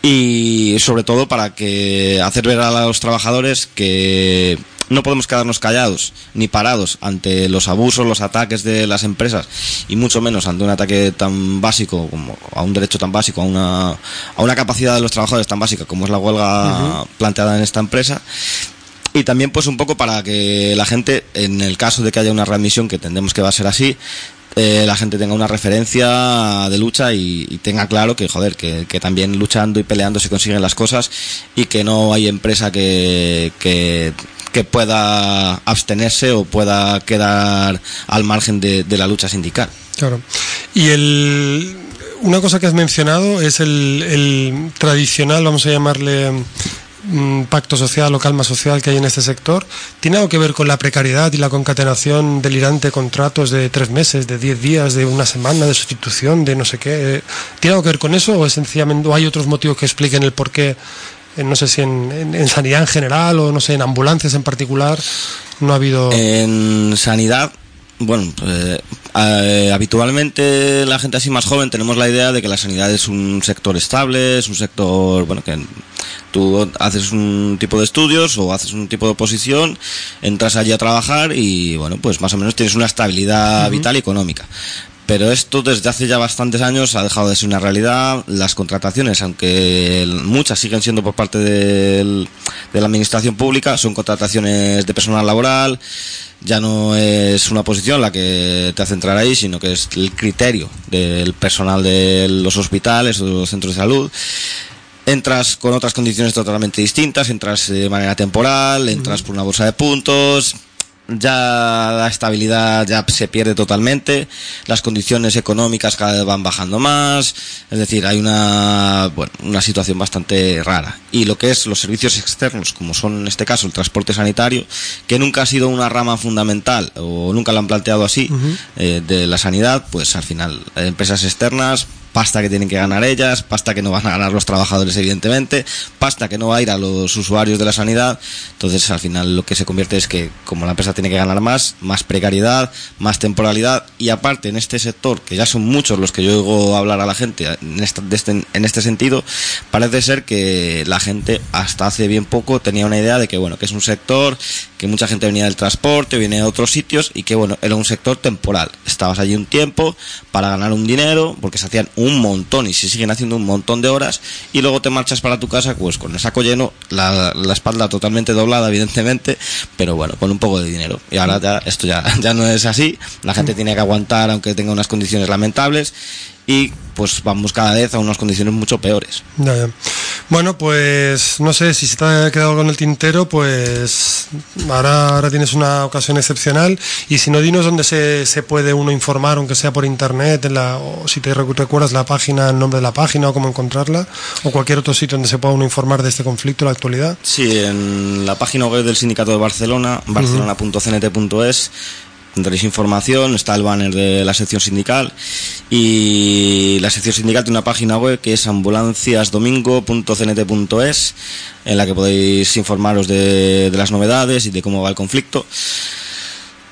y sobre todo para que hacer ver a los trabajadores que no podemos quedarnos callados ni parados ante los abusos, los ataques de las empresas y mucho menos ante un ataque tan básico como a un derecho tan básico, a una, a una capacidad de los trabajadores tan básica como es la huelga planteada en esta empresa. Y también pues un poco para que la gente, en el caso de que haya una readmisión, que entendemos que va a ser así, eh, la gente tenga una referencia de lucha y, y tenga claro que, joder, que, que, también luchando y peleando se consiguen las cosas y que no hay empresa que, que, que pueda abstenerse o pueda quedar al margen de, la lucha sindical. Claro. Y el, una cosa que has mencionado es el, el tradicional, vamos a llamarle pacto social o calma social que hay en este sector tiene algo que ver con la precariedad y la concatenación delirante de contratos de tres meses, de diez días, de una semana, de sustitución, de no sé qué. ¿Tiene algo que ver con eso o, es sencillamente, o hay otros motivos que expliquen el por qué? No sé si en, en, en, sanidad en general o no sé, en ambulancias en particular, no ha habido... En sanidad, bueno, eh, eh, habitualmente la gente así más joven tenemos la idea de que la sanidad es un sector estable, es un sector, bueno, que tú haces un tipo de estudios o haces un tipo de oposición, entras allí a trabajar y, bueno, pues más o menos tienes una estabilidad uh -huh. vital y económica. Pero esto desde hace ya bastantes años ha dejado de ser una realidad. Las contrataciones, aunque muchas siguen siendo por parte del, de la administración pública, son contrataciones de personal laboral. Ya no es una posición la que te hace entrar ahí, sino que es el criterio del personal de los hospitales o de los centros de salud entras con otras condiciones totalmente distintas, entras de manera temporal, entras por una bolsa de puntos, ya la estabilidad ya se pierde totalmente, las condiciones económicas cada vez van bajando más, es decir, hay una, bueno, una situación bastante rara. Y lo que es los servicios externos, como son en este caso el transporte sanitario, que nunca ha sido una rama fundamental o nunca lo han planteado así uh -huh. eh, de la sanidad, pues al final empresas externas pasta que tienen que ganar ellas, pasta que no van a ganar los trabajadores evidentemente, pasta que no va a ir a los usuarios de la sanidad, entonces al final lo que se convierte es que como la empresa tiene que ganar más, más precariedad, más temporalidad y aparte en este sector, que ya son muchos los que yo oigo hablar a la gente en este, en este sentido, parece ser que la gente hasta hace bien poco tenía una idea de que bueno, que es un sector que mucha gente venía del transporte, viene de otros sitios y que bueno, era un sector temporal, estabas allí un tiempo para ganar un dinero, porque se hacían un montón y se siguen haciendo un montón de horas y luego te marchas para tu casa pues con el saco lleno, la, la, espalda totalmente doblada evidentemente, pero bueno, con un poco de dinero. Y ahora ya esto ya, ya no es así, la gente tiene que aguantar aunque tenga unas condiciones lamentables y pues vamos cada vez a unas condiciones mucho peores. Ya, ya. Bueno, pues no sé si se te ha quedado con el tintero, pues ahora, ahora tienes una ocasión excepcional y si no, dinos dónde se, se puede uno informar, aunque sea por internet, en la, o si te recuerdas la página, el nombre de la página o cómo encontrarla, o cualquier otro sitio donde se pueda uno informar de este conflicto, la actualidad. Sí, en la página web del Sindicato de Barcelona, barcelona.cnt.es, tendréis información, está el banner de la sección sindical y la sección sindical tiene una página web que es ambulanciasdomingo.cnt.es en la que podéis informaros de, las novedades y de cómo va el conflicto.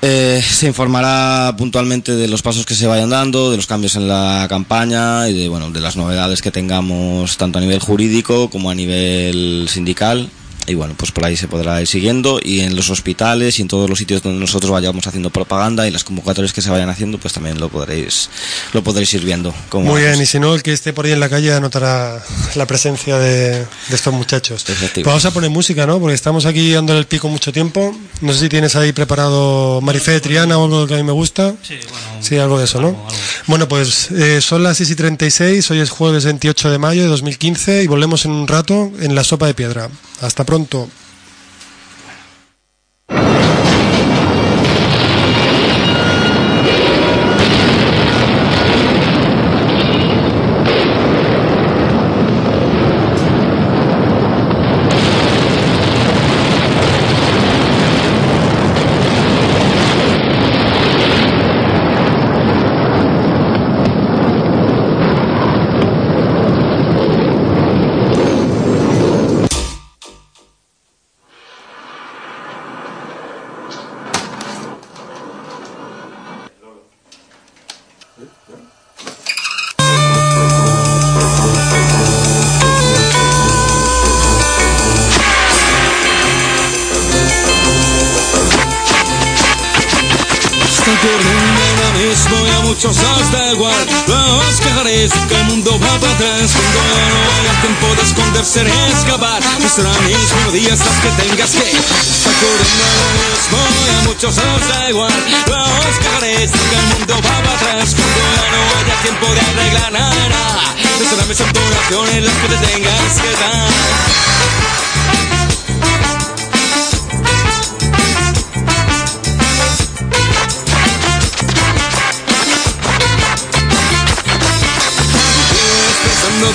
Eh, se informará puntualmente de los pasos que se vayan dando, de los cambios en la campaña y de, bueno, de las novedades que tengamos tanto a nivel jurídico como a nivel sindical y bueno, pues por ahí se podrá ir siguiendo y en los hospitales y en todos los sitios donde nosotros vayamos haciendo propaganda y las convocatorias que se vayan haciendo, pues también lo podréis lo podréis ir viendo. Como Muy bien, y si no, el que esté por ahí en la calle anotará la presencia de, de estos muchachos. Pues vamos a poner música, ¿no? Porque estamos aquí dándole el pico mucho tiempo. No sé si tienes ahí preparado Marifé de Triana o algo que a mí me gusta. Sí, bueno, Sí, algo de eso, ¿no? algo, algo. Bueno, pues eh, son las 6 y 36, hoy es jueves 28 de mayo de 2015 y volvemos en un rato en la sopa de piedra. Hasta pronto. pronto. Está corriendo ahora mismo y a muchos os da igual No os quejaréis que el mundo va para atrás. Cuando ya no haya tiempo de esconderse ni escapar No serán mis melodías las que tengas que corriendo ahora mismo y a muchos os da igual No os quejaréis que el mundo va para atrás. Cuando ya no haya tiempo de arreglar nada. No serán mis entonaciones las que te tengas que dar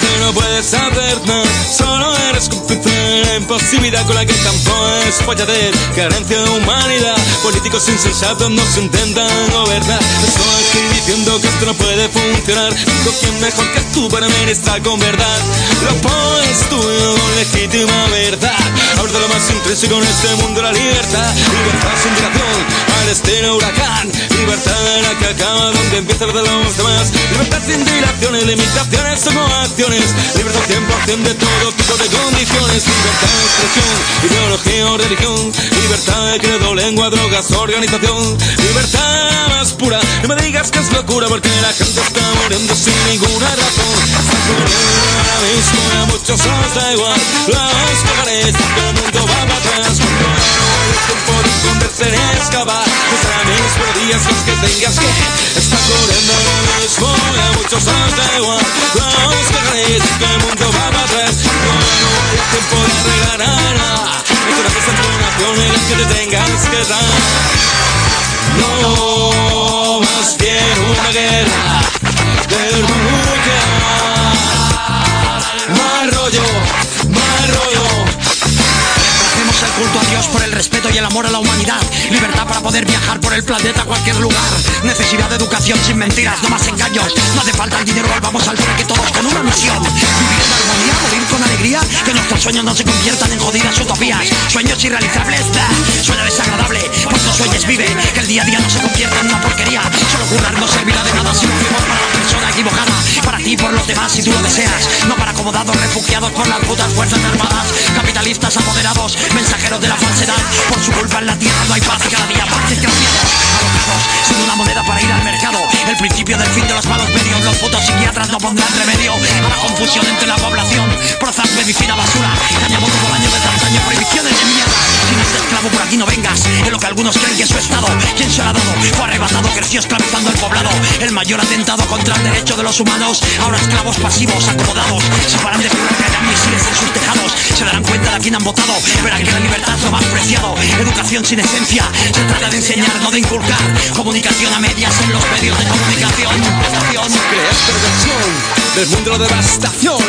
Que no puedes hacer nada Solo eres cómplice la imposibilidad con la que campo es falladez Carencia de humanidad. Políticos insensatos nos intentan gobernar. Estoy aquí diciendo que esto no puede funcionar. Digo quién mejor que tú para ministrar con verdad. Lo pones tú con legítima verdad. De lo más intrínseco en este mundo la libertad. Libertad sin dilación al estilo huracán. Libertad en la que acaba donde empieza la de los demás Libertad sin dilaciones, limitaciones o coacciones Libertad 100% de todo tipo de condiciones. Libertad de expresión, ideología o religión. Libertad de credo, lengua, drogas, organización. Libertad más pura No me digas que es locura porque la gente está muriendo sin ninguna razón. Está ahora mismo a muchos os da igual. Los que el mundo va para atrás No esconderse ni escapar No serán mis melodías las que tengas que. Está corriendo ahora mismo a muchos os da igual. Los cagarés que el mundo va para atrás. Ya no hay tiempo de arreglar nada No serán mis entonaciones las que te tengas que dar. No, más bien una guerra. Del nuclear. Respeto y el amor a la humanidad. Libertad poder viajar por el planeta a cualquier lugar. Necesidad de educación sin mentiras, no más engaños. No hace falta el dinero, vamos al que todos con una misión. Vivir en armonía, morir con alegría. Que nuestros sueños no se conviertan en jodidas utopías. Sueños irrealizables, bah, suena desagradable. Pues no sueñes, vive. Que el día a día no se convierta en una porquería. Solo currar no servirá de nada si no vivimos para la persona equivocada. Para ti por los demás si tú lo deseas. No para acomodados, refugiados por las putas fuerzas armadas. Capitalistas apoderados, mensajeros de la falsedad. Por su culpa en la tierra no hay paz cada día más desgraciados. Alocados, sin una moneda para ir al mercado. El principio del fin de los malos medios. Los putos psiquiatras no pondrán remedio a la confusión entre la población. Prozas, medicina, basura. Cañamos todo año de antaño, prohibiciones de mierda. Esclavo por aquí no vengas. En lo que algunos creen que es su estado. ¿Quién se lo ha dado? Fue arrebatado, creció esclavizando el poblado. El mayor atentado contra el derecho de los humanos. Ahora esclavos pasivos, acomodados. Se paran de hayan misiles en sus tejados. Se darán cuenta de a quién han votado. Verán que la libertad es lo más preciado. Educación sin esencia. Se trata de enseñar, no de inculcar. Comunicación a medias en los medios de comunicación. Del mundo de devastación.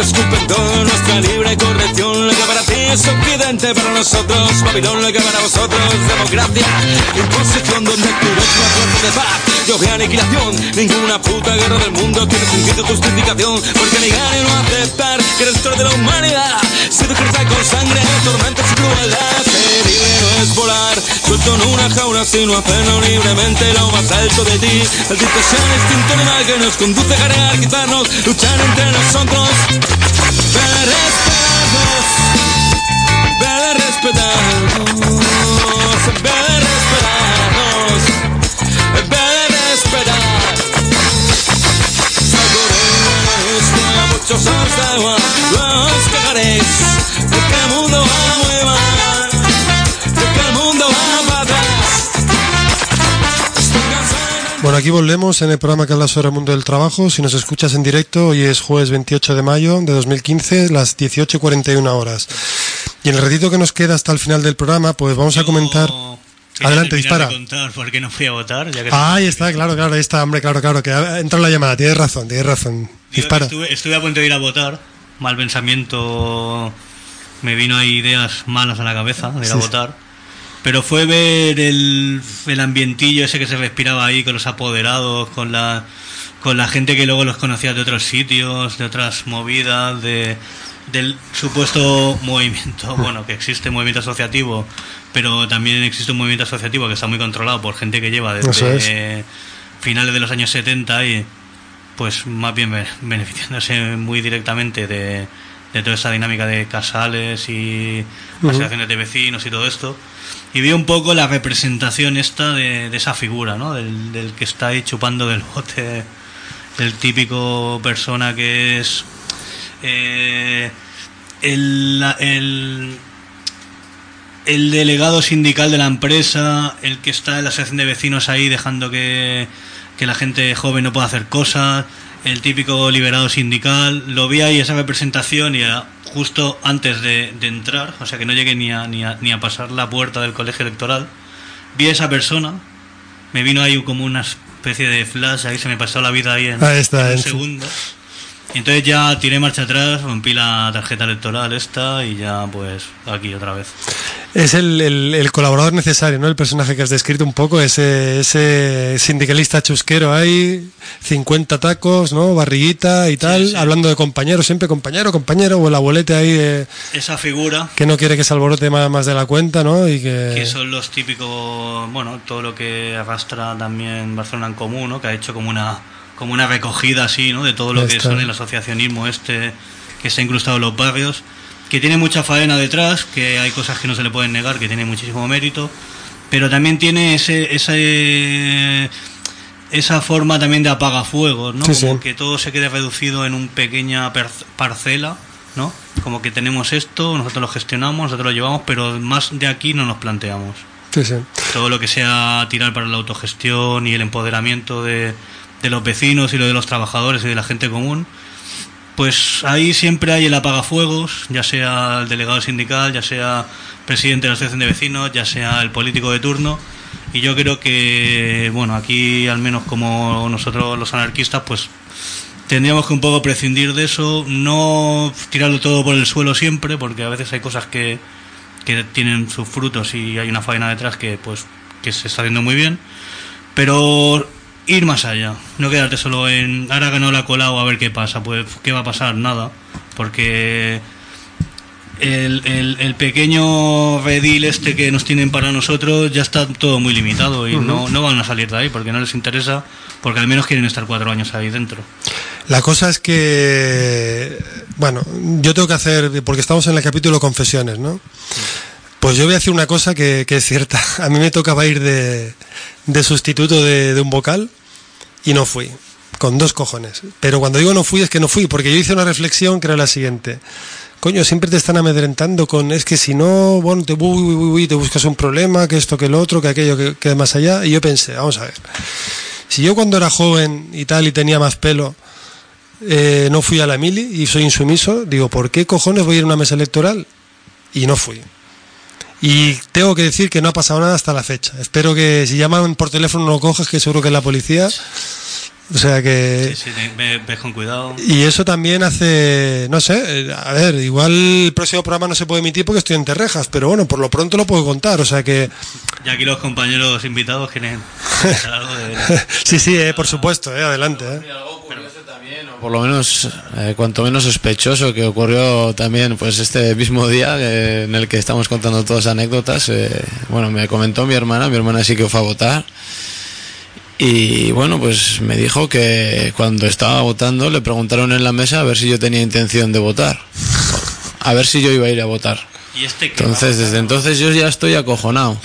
Escupen toda nuestra libre corrección. Lo que para ti es occidente, para nosotros Babilón. Lo que para vosotros democracia. Imposición donde ves una fuerza de paz. Yo veo aniquilación. Ninguna puta guerra del mundo tiene sentido justificación. Porque negar y no aceptar que eres todo de la humanidad. Se decreta con sangre, tormentas y crueldad. Ser libre no es volar, suelto en una jaula, sino hacerlo libremente lo más alto de ti. Maldito sea el instinto animal que nos conduce a cargar, quitarnos, luchar entre nosotros. Ver esperados, ver aquí volvemos en el programa que habla sobre el mundo del trabajo. Si nos escuchas en directo, hoy es jueves 28 de mayo de 2015, las 18.41 horas. Y en el ratito que nos queda hasta el final del programa, pues vamos a comentar... Adelante, dispara. por qué no fui a votar. Ya que Ah, ahí está, claro, claro, ahí está, hombre, claro, claro, que ha entrado la llamada, tienes razón, tienes razón. Dispara. Estuve, estuve a punto de ir a votar. Mal pensamiento. Me vino ahí ideas malas a la cabeza de ir a votar. Pero fue ver el, el ambientillo ese que se respiraba ahí con los apoderados, con la, con la gente que luego los conocía de otros sitios, de otras movidas, de, del supuesto movimiento, bueno, que existe movimiento asociativo, pero también existe un movimiento asociativo que está muy controlado por gente que lleva desde finales de los años 70 y pues más bien be- beneficiándose muy directamente de, de toda esa dinámica de casales y asociaciones de vecinos y todo esto. Y vi un poco la representación esta de, de esa figura, ¿no? Del, del que está ahí chupando del bote, del típico persona que es eh, el, el, el delegado sindical de la empresa, el que está en la asociación de vecinos ahí dejando que, que la gente joven no pueda hacer cosas, el típico liberado sindical, lo vi ahí esa representación y justo antes de, de entrar, o sea que no llegué ni a, ni, a, ni a pasar la puerta del colegio electoral, vi a esa persona, me vino ahí como una especie de flash, ahí se me pasó la vida ahí en, Ahí está, en un segundo. Entonces ya tiré marcha atrás, rompí la tarjeta electoral esta y ya pues aquí otra vez. Es el, el- el colaborador necesario, ¿no? El personaje que has descrito un poco, ese, ese sindicalista chusquero ahí, 50 tacos, ¿no? Barriguita y tal, hablando de compañero, siempre compañero, compañero, o el abuelete ahí eh, Esa figura que no quiere que se alborote más, más de la cuenta, ¿no? Y que... que son los típicos, bueno, todo lo que arrastra también Barcelona en Común, ¿no? Que ha hecho como una como una recogida así, ¿no? De todo lo que son el asociacionismo este que se ha incrustado en los barrios, que tiene mucha faena detrás, que hay cosas que no se le pueden negar, que tiene muchísimo mérito, pero también tiene ese, ese esa forma también de apagafuegos, ¿no? Sí, como sí. que todo se quede reducido en una pequeña parcela, ¿no? Como que tenemos esto, nosotros lo gestionamos, nosotros lo llevamos, pero más de aquí no nos planteamos. Sí, sí. Todo lo que sea tirar para la autogestión y el empoderamiento de, de los vecinos y lo de los trabajadores y de la gente común, pues ahí siempre hay el apagafuegos, ya sea el delegado sindical, ya sea presidente de la asociación de vecinos, ya sea el político de turno. Y yo creo que, bueno, aquí al menos como nosotros los anarquistas, pues tendríamos que un poco prescindir de eso, no tirarlo todo por el suelo siempre, porque a veces hay cosas que, que tienen sus frutos y hay una faena detrás que pues que se está haciendo muy bien, pero ir más allá, no quedarte solo en ahora ganó la colado a ver qué pasa, pues qué va a pasar, nada, porque el, el, el pequeño redil este que nos tienen para nosotros ya está todo muy limitado y no, no van a salir de ahí porque no les interesa, porque al menos quieren estar cuatro años ahí dentro. La cosa es que, bueno, yo tengo que hacer, porque estamos en el capítulo confesiones, ¿no? Pues yo voy a decir una cosa que, que es cierta. A mí me tocaba ir de, de sustituto de, un vocal y no fui, con dos cojones. Pero cuando digo no fui es que no fui, porque yo hice una reflexión que era la siguiente. Coño, siempre te están amedrentando con, es que si no, bueno, te, uy, te buscas un problema, que esto, que lo otro, que aquello, que, que más allá. Y yo pensé, vamos a ver, si yo cuando era joven y tal y tenía más pelo, eh, no fui a la mili y soy insumiso, digo, ¿por qué cojones voy a ir a una mesa electoral? Y no fui. Y tengo que decir que no ha pasado nada hasta la fecha. Espero que si llaman por teléfono no lo cojas, que seguro que es la policía. O sea que... Sí, sí, te- ve- ves con cuidado. Y eso también hace, no sé, eh, a ver, igual el próximo programa no se puede emitir porque estoy en Terrejas, pero bueno, por lo pronto lo puedo contar, o sea que... Y aquí los compañeros invitados quieren sí, sí, eh, por supuesto, eh, adelante. eh. Por lo menos, eh, cuanto menos sospechoso que ocurrió también pues este mismo día eh, en el que estamos contando todas anécdotas. eh, bueno, me comentó mi hermana, mi hermana sí que fue a votar. Y bueno, pues me dijo que cuando estaba votando le preguntaron en la mesa a ver si yo tenía intención de votar. A ver si yo iba a ir a votar. ¿Y este qué? Entonces, desde entonces yo ya estoy acojonado.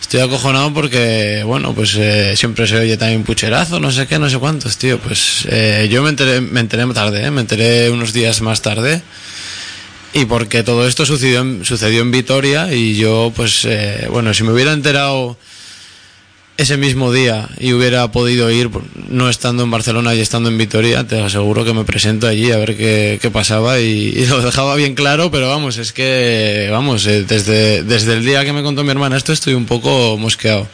Estoy acojonado porque, bueno, pues eh, siempre se oye también pucherazo, no sé qué, no sé cuántos, tío. Pues eh, yo me enteré, me enteré tarde, ¿eh? me enteré unos días más tarde. Y porque todo esto sucedió en, sucedió en Vitoria y yo, pues, eh, bueno, si me hubiera enterado ese mismo día y hubiera podido ir, no estando en Barcelona y estando en Vitoria, te aseguro que me presento allí a ver qué, qué pasaba y, lo dejaba bien claro, pero vamos, es que, vamos, eh, desde, desde el día que me contó mi hermana esto estoy un poco mosqueado.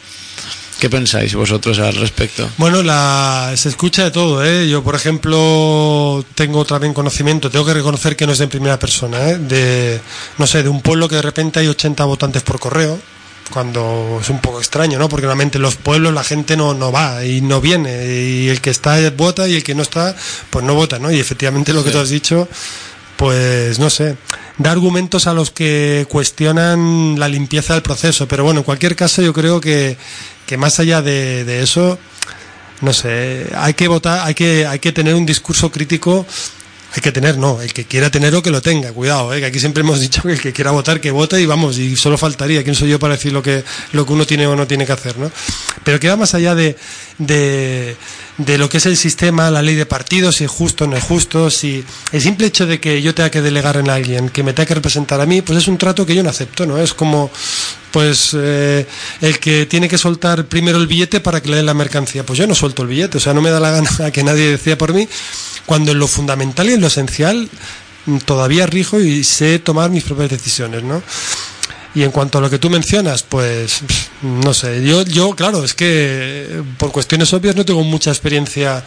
¿Qué pensáis vosotros al respecto? Bueno, la, se escucha de todo, ¿eh? Yo, por ejemplo, tengo también conocimiento, tengo que reconocer que no es de primera persona, ¿eh? De, no sé, de un pueblo que de repente hay 80 votantes por correo, cuando es un poco extraño, ¿no? Porque normalmente en los pueblos la gente no, no va y no viene, y el que está vota y el que no está, pues no vota, ¿no? Y efectivamente lo que Sí. tú has dicho, pues no sé, da argumentos a los que cuestionan la limpieza del proceso, pero bueno, en cualquier caso yo creo que, que más allá de, de eso, no sé, hay que votar, hay que, hay que tener un discurso crítico. Hay que tener, no, el que quiera tenerlo que lo tenga, cuidado, ¿eh? que aquí siempre hemos dicho que el que quiera votar que vote y vamos, y solo faltaría, ¿quién soy yo para decir lo que, lo que uno tiene o no tiene que hacer, ¿no? Pero que va más allá de, de, de lo que es el sistema, la ley de partidos, si es justo o no es justo, si el simple hecho de que yo tenga que delegar en alguien, que me tenga que representar a mí, pues es un trato que yo no acepto, ¿no? Es como, pues, eh, el que tiene que soltar primero el billete para que le den la mercancía. Pues yo no suelto el billete, o sea, no me da la gana que nadie decida por mí, cuando en lo fundamental y en lo esencial mm, todavía rijo y sé tomar mis propias decisiones, ¿no? Y en cuanto a lo que tú mencionas, pues no sé, yo, yo claro, es que eh, por cuestiones obvias no tengo mucha experiencia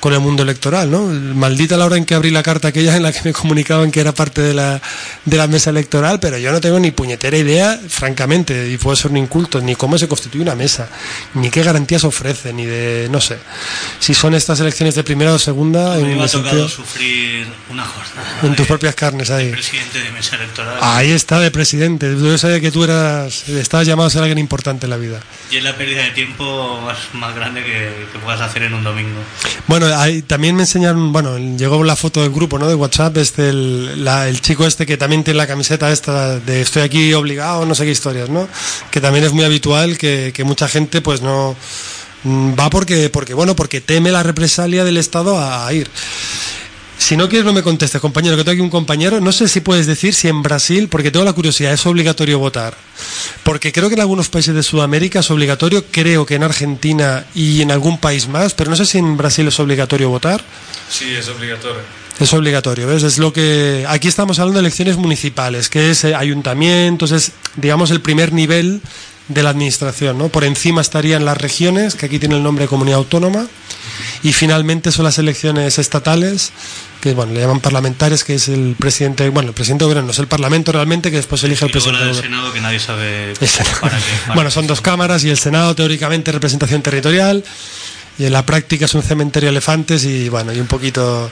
con el mundo electoral, ¿no? Maldita la hora en que abrí la carta aquella en la que me comunicaban que era parte de la, de la mesa electoral, pero yo no tengo ni puñetera idea, francamente, y puedo ser un inculto, ni cómo se constituye una mesa, ni qué garantías ofrece, ni de, no sé, si son estas elecciones de primera o segunda, Me en, el tocado sufrir una jornada en tus de propias carnes ahí. presidente de mesa electoral. Ahí está de presidente. Yo sabía que tú eras, estabas llamado a ser alguien importante en la vida. Y es la pérdida de tiempo más, más grande que, que puedas hacer en un domingo. Bueno, también me enseñaron, bueno, llegó la foto del grupo, ¿no? De WhatsApp, este, el, chico este que también tiene la camiseta esta de estoy aquí obligado, no sé qué historias, ¿no? Que también es muy habitual que, que mucha gente, pues no mm, va porque, porque, bueno, porque teme la represalia del Estado a ir. Si no quieres, no me contestes, compañero, que tengo aquí un compañero. No sé si puedes decir si en Brasil, porque tengo la curiosidad, es obligatorio votar. Porque creo que en algunos países de Sudamérica es obligatorio, creo que en Argentina y en algún país más, pero no sé si en Brasil es obligatorio votar. Sí, es obligatorio. Es obligatorio, ¿ves? Es lo que. Aquí estamos hablando de elecciones municipales, que es eh, ayuntamientos, es, digamos, el primer nivel de la administración, ¿no? Por encima estarían las regiones, que aquí tiene el nombre de comunidad autónoma, y finalmente son las elecciones estatales, que bueno, le llaman parlamentarias, que es el presidente, bueno, el presidente de gobierno, es el parlamento realmente, que después elige el Y luego presidente la de del. Senado que nadie sabe para qué. para Bueno, son dos cámaras y el Senado teóricamente representación territorial y en la práctica es un cementerio de elefantes y bueno, y un poquito...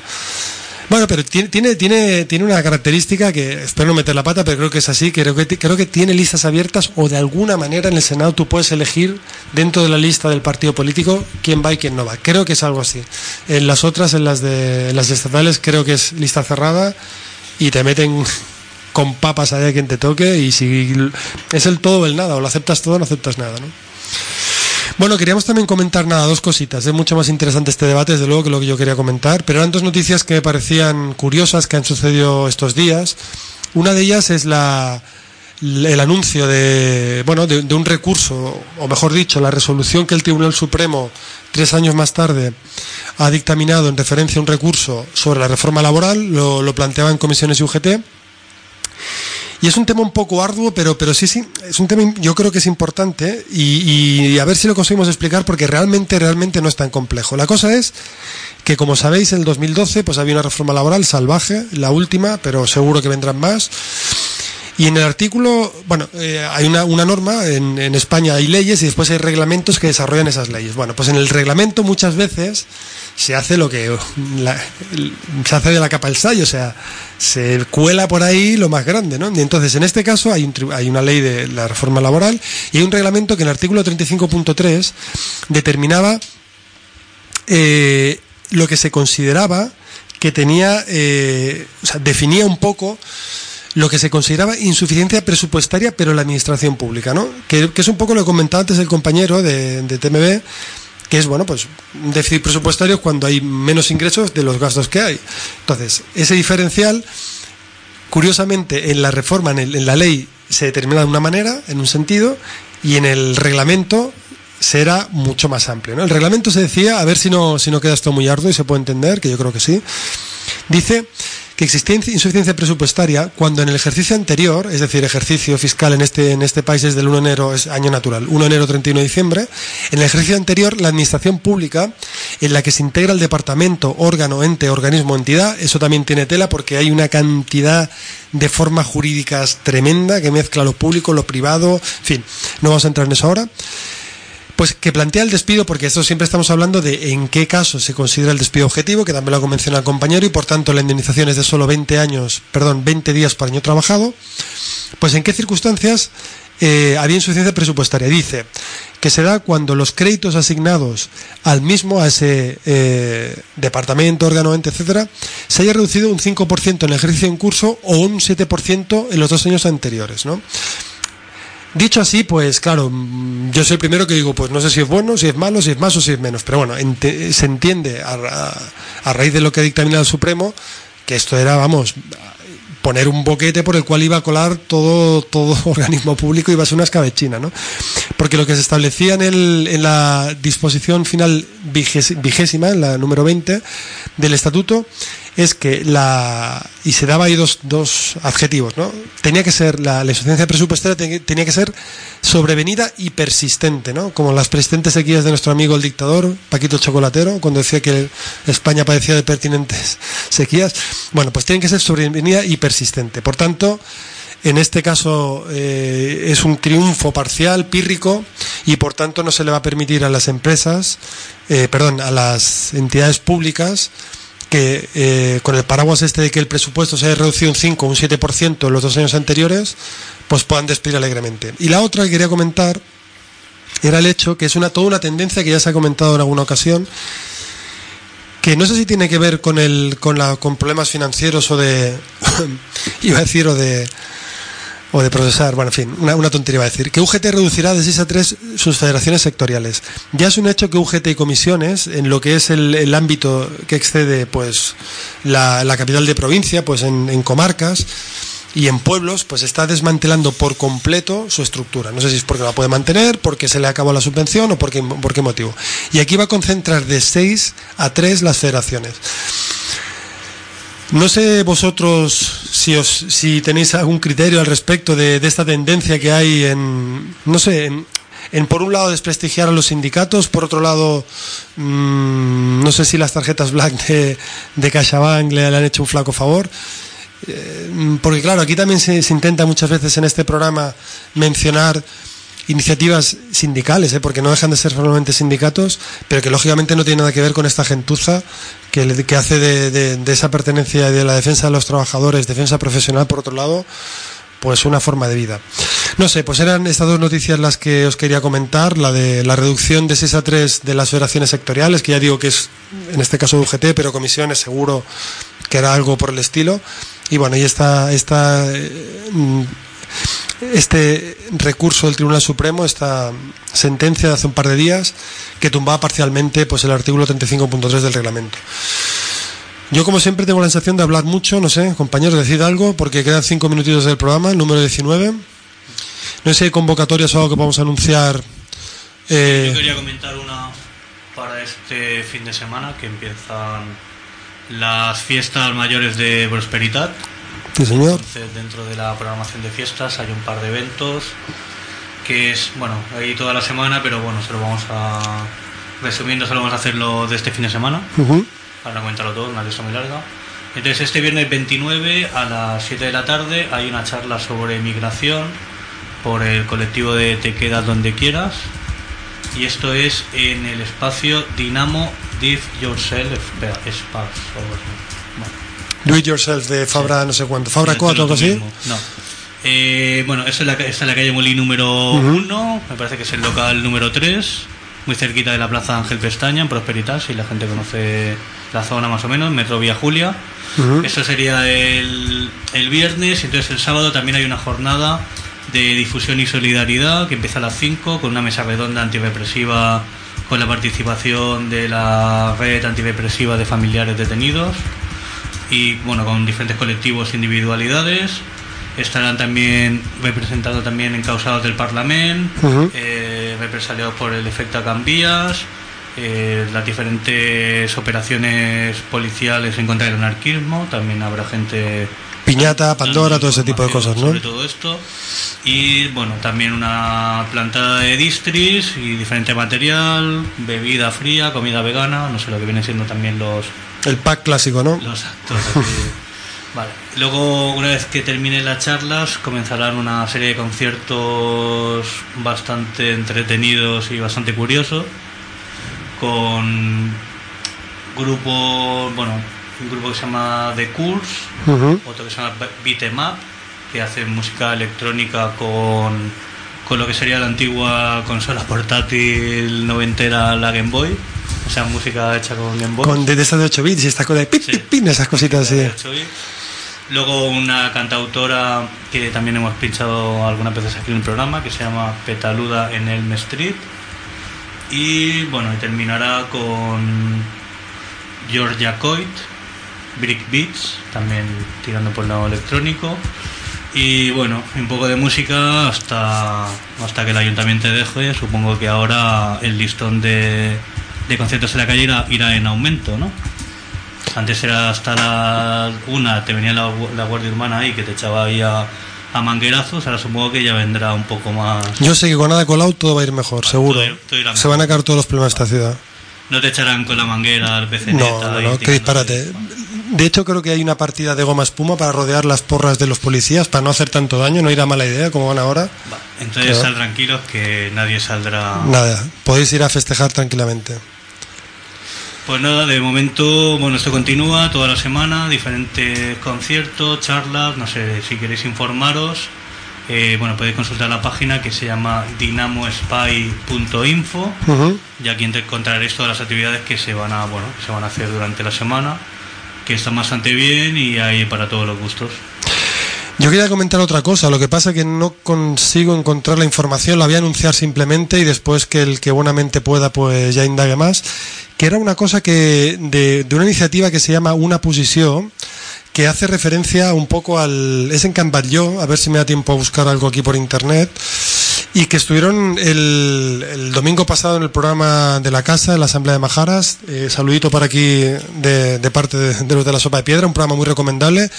Bueno, pero tiene, tiene, tiene, una característica que espero no meter la pata, pero creo que es así, creo que, creo que tiene listas abiertas o de alguna manera en el Senado tú puedes elegir dentro de la lista del partido político quién va y quién no va. Creo que es algo así. En las otras, en las de en las estatales, creo que es lista cerrada y te meten con papas a quien te toque y si es el todo o el nada, o lo aceptas todo o no aceptas nada, ¿no? Bueno, queríamos también comentar nada, dos cositas. Es mucho más interesante este debate, desde luego, que lo que yo quería comentar. Pero eran dos noticias que me parecían curiosas que han sucedido estos días. Una de ellas es la, el anuncio de, bueno, de, un recurso, o mejor dicho, la resolución que el Tribunal Supremo, tres años más tarde, ha dictaminado en referencia a un recurso sobre la reforma laboral, lo, lo planteaba en comisiones y UGT. Y es un tema un poco arduo, pero, pero sí, sí, es un tema yo creo que es importante y, y a ver si lo conseguimos explicar porque realmente, realmente no es tan complejo. La cosa es que, como sabéis, en el 2012 pues había una reforma laboral salvaje, la última, pero seguro que vendrán más. Y en el artículo, bueno, eh, hay una, una norma, en, en España hay leyes y después hay reglamentos que desarrollan esas leyes. Bueno, pues en el reglamento muchas veces se hace lo que la- se hace de la capa el sallo, o sea, se cuela por ahí lo más grande, ¿no? Y entonces, en este caso hay, un hay una ley de la reforma laboral y hay un reglamento que en el artículo 35.3 determinaba eh, lo que se consideraba que tenía, eh, o sea, definía un poco lo que se consideraba insuficiencia presupuestaria, pero la administración pública, ¿no? Que, que es un poco lo que comentaba antes el compañero de, de TMB, que es, bueno, pues un déficit presupuestario cuando hay menos ingresos de los gastos que hay. Entonces, ese diferencial, curiosamente, en la reforma, en, el- en la ley, se determina de una manera, en un sentido, y en el reglamento será mucho más amplio. ¿no? El reglamento se decía, a ver si no, si no queda esto muy arduo y se puede entender, que yo creo que sí, dice que existía insuficiencia presupuestaria cuando en el ejercicio anterior, es decir, ejercicio fiscal en este, en este país es del 1 de enero, es año natural, 1 de enero 31 de diciembre, en el ejercicio anterior la administración pública en la que se integra el departamento, órgano, ente, organismo, entidad, eso también tiene tela porque hay una cantidad de formas jurídicas tremenda que mezcla lo público, lo privado, en fin, no vamos a entrar en eso ahora. Pues que plantea el despido, porque esto siempre estamos hablando de en qué caso se considera el despido objetivo, que también lo ha mencionado el compañero, y por tanto la indemnización es de solo 20 años, perdón, 20 días por año trabajado. Pues en qué circunstancias eh, había insuficiencia presupuestaria. Dice que se da cuando los créditos asignados al mismo, a ese eh, departamento, órgano, ente, etcétera, se haya reducido un 5% en el ejercicio en curso o un 7% en los dos años anteriores, ¿no? Dicho así, pues claro, mm, yo soy el primero que digo, pues no sé si es bueno, si es malo, si es más o si es menos, pero bueno, se entiende a, a raíz de lo que ha dictaminado el Supremo que esto era, vamos, poner un boquete por el cual iba a colar todo, todo organismo público iba a ser una escabechina, ¿no? Porque lo que se establecía en, el, en la disposición final vigés- vigésima, en la número 20 del estatuto, es que la. Y se daba ahí dos, dos adjetivos, ¿no? Tenía que ser, la, la insuficiencia presupuestaria tenía que- ser sobrevenida y persistente, ¿no? Como las persistentes sequías de nuestro amigo el dictador, Paquito Chocolatero, cuando decía que España padecía de pertinentes sequías. Bueno, pues tienen que ser sobrevenida y persistente. Por tanto, en este caso eh, es un triunfo parcial, pírrico, y por tanto no se le va a permitir a las empresas, eh, perdón, a las entidades públicas que eh, con el paraguas este de que el presupuesto se haya reducido un 5 o un 7% en los dos años anteriores, pues puedan despedir alegremente. Y la otra que quería comentar era el hecho que es una toda una tendencia que ya se ha comentado en alguna ocasión, que no sé si tiene que ver con el con la con problemas financieros o de iba a decir o de o de procesar, bueno, en fin, una, tontería iba a decir, que UGT reducirá de 6 a 3 sus federaciones sectoriales. Ya es un hecho que UGT y comisiones, en lo que es el, el ámbito que excede pues la, capital de provincia, pues en, en comarcas y en pueblos, pues está desmantelando por completo su estructura. No sé si es porque la puede mantener, porque se le acabó la subvención o por qué, por qué motivo. Y aquí va a concentrar de 6 a 3 las federaciones. No sé vosotros si, os, si tenéis algún criterio al respecto de, esta tendencia que hay en, no sé, en, por un lado desprestigiar a los sindicatos, por otro lado, mmm, no sé si las tarjetas black de, de le, han hecho un flaco favor. Eh, porque claro, aquí también se, intenta muchas veces en este programa mencionar iniciativas sindicales, ¿eh? porque no dejan de ser formalmente sindicatos, pero que lógicamente no tiene nada que ver con esta gentuza que, que hace de, de, esa pertenencia y de la defensa de los trabajadores, defensa profesional, por otro lado, pues una forma de vida. No sé, pues eran estas dos noticias las que os quería comentar, la de la reducción de 6 a 3 de las federaciones sectoriales, que ya digo que es en este caso UGT, pero comisiones seguro que era algo por el estilo. Y bueno, y esta, esta este recurso del Tribunal Supremo, esta sentencia de hace un par de días, que tumbaba parcialmente pues, el artículo 35.3 del reglamento. Yo, como siempre, tengo la sensación de hablar mucho, no sé, compañeros, decid algo, porque quedan cinco minutitos del programa, el número 19. No sé si hay convocatorias o algo que vamos a anunciar. Eh... Yo quería comentar una para este fin de semana, que empiezan las fiestas mayores de Prosperitat. Sí, señor. Entonces, dentro de la programación de fiestas hay un par de eventos que es, bueno, ahí toda la semana, pero bueno, se lo vamos a. Resumiendo, solo vamos a hacerlo de este fin de semana. Uh -huh. Para comentarlo todo, una lista muy larga. Entonces, este viernes 29 a las 7 de la tarde hay una charla sobre migración por el colectivo de Te Quedas Donde Quieras. Y esto es en el espacio Dinamo Div Yourself Espace. Do It Yourself de Fabra, sí. no sé cuánto, Fabra 4 o algo así. No. Eh, bueno, esto es la, está en la calle Molí número 1, uh -huh. me parece que es el local número 3. muy cerquita de la Plaza Ángel Pestaña, en Prosperitas, si la gente conoce la zona más o menos, Metro Vía Julia. Eso sería el, el viernes, y entonces el sábado también hay una jornada de difusión y solidaridad que empieza a las 5 con una mesa redonda antidepresiva con la participación de la red antidepresiva de familiares detenidos y bueno con diferentes colectivos e individualidades. Estarán también representados también encausados del Parlamento eh, represaliados por el efecto Cambías eh, las diferentes operaciones policiales en contra del anarquismo. También habrá gente Piñata, Pandora, todo ese tipo de cosas, ¿no? sobre todo esto. Y bueno también una plantada de distris y diferente material bebida fría comida vegana no sé lo que viene siendo también los El pack clásico, ¿no? los actos vale luego una vez que terminen las charlas comenzarán una serie de conciertos bastante entretenidos y bastante curiosos con grupos bueno un grupo que se llama The Curse Ujú. otro que se llama Beat 'em Up, que hace música electrónica con, con lo que sería la antigua consola portátil noventera, la Game Boy. O sea, música hecha con Game Boy. Con de, de estas de 8 bits y estas cosas de pip, pip, pip, esas cositas así. Luego una cantautora que también hemos pinchado algunas veces aquí en el programa, que se llama Petaluda en Elm Street. Y bueno, y terminará con Georgia Coit, Brick Beats, también tirando por el lado electrónico. Y bueno, un poco de música hasta, hasta que el ayuntamiento deje. Supongo que ahora el listón de, de conciertos en la calle irá, irá en aumento, ¿no? Antes era hasta la una, te venía la, gu- la guardia urbana ahí que te echaba ahí a, a manguerazos. Ahora supongo que ya vendrá un poco más. Yo sé que con nada colado todo va a ir mejor, seguro. todo- todo irá Se van a acabar todos los problemas de esta ciudad. No te echarán con la manguera al PCNeta. No, no, no, tirando- disparate. De hecho, creo que hay una partida de goma espuma para rodear las porras de los policías, para no hacer tanto daño, no irá mala idea como van ahora. Entonces Claro. sal tranquilos que nadie saldrá. Nada, podéis ir a festejar tranquilamente. Pues nada, de momento, bueno, esto continúa toda la semana, diferentes conciertos, charlas, no sé si queréis informaros. eh, bueno, podéis consultar la página que se llama dinamospy.info Ujú. y aquí encontraréis todas las actividades que se van a, bueno, que se van a hacer durante la semana, que están bastante bien y hay para todos los gustos. Yo quería comentar otra cosa, lo que pasa que no consigo encontrar la información, la voy a anunciar simplemente y después que el que buenamente pueda pues ya indague más, que era una cosa que de, de una iniciativa que se llama Una Posición, que hace referencia un poco al... es en Can Batlló, a ver si me da tiempo a buscar algo aquí por internet, y que estuvieron el, domingo pasado en el programa de la casa, en la Asamblea de Majaras. Eh, saludito para aquí de, parte de, los de la Sopa de Piedra, un programa muy recomendable.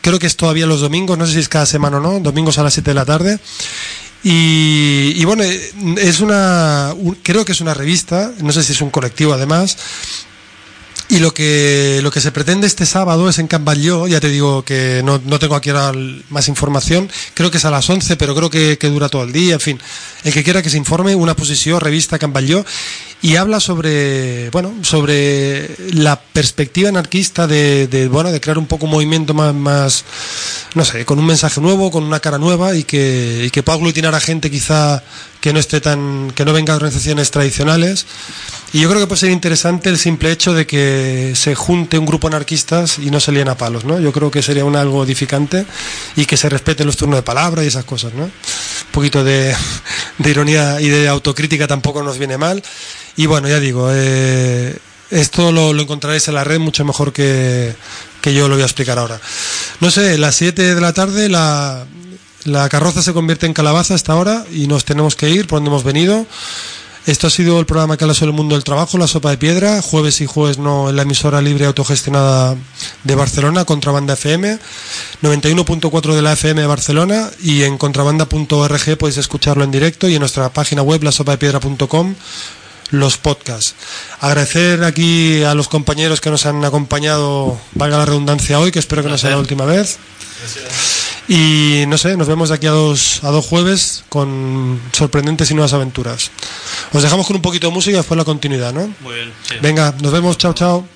Creo que es todavía los domingos, no sé si es cada semana o no, domingos a las 7 de la tarde. Y, bueno, es una, un- creo que es una revista, no sé si es un colectivo además, y lo que, lo que se pretende este sábado es en Can Batlló, ya te digo que no, no tengo aquí ahora más información, creo que es a las 11, pero creo que, que dura todo el día, en fin, el que quiera que se informe, una posición, revista Can Batlló, y habla sobre, bueno, sobre la perspectiva anarquista de, de, bueno, de crear un poco un movimiento más, más, no sé, con un mensaje nuevo, con una cara nueva y que, y que pueda aglutinar a gente quizá que no esté tan, que no venga de organizaciones tradicionales. Y yo creo que puede ser interesante el simple hecho de que se junte un grupo anarquistas y no se líen a palos, ¿no? Yo creo que sería algo edificante y que se respeten los turnos de palabra y esas cosas, ¿no? Un poquito de, ironía y de autocrítica tampoco nos viene mal. Y bueno, ya digo, eh, esto lo, lo encontraréis en la red mucho mejor que, que yo lo voy a explicar ahora. No sé, las 7 de la tarde la, la carroza se convierte en calabaza hasta ahora y nos tenemos que ir por donde hemos venido. Esto ha sido el programa que habla sobre el mundo del trabajo, La Sopa de Piedra, jueves y jueves no en la emisora libre autogestionada de Barcelona, Contrabanda FM, 91.4 de la FM de Barcelona y en contrabanda.org podéis escucharlo en directo y en nuestra página web lasopadepiedra.com los podcasts. Agradecer aquí a los compañeros que nos han acompañado, valga la redundancia hoy, que espero que no sea la última vez. Y no sé, nos vemos de aquí a dos, a dos jueves con sorprendentes y nuevas aventuras. Os dejamos con un poquito de música y después la continuidad, ¿no? Muy bien, sí. Venga, nos vemos, chao, chao.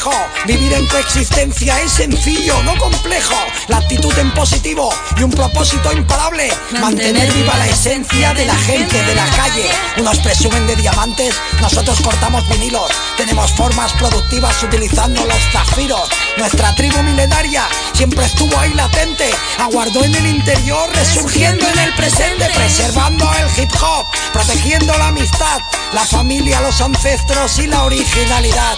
Reflejo. Vivir en tu existencia es sencillo, no complejo. La actitud en positivo y un propósito imparable. Mantener viva la esencia de la gente de la calle. Unos presumen de diamantes, nosotros cortamos vinilos. Tenemos formas productivas utilizando los zafiros. Nuestra tribu milenaria siempre estuvo ahí latente. Aguardó en el interior, resurgiendo en el presente. Preservando el hip hop, protegiendo la amistad, la familia, los ancestros y la originalidad.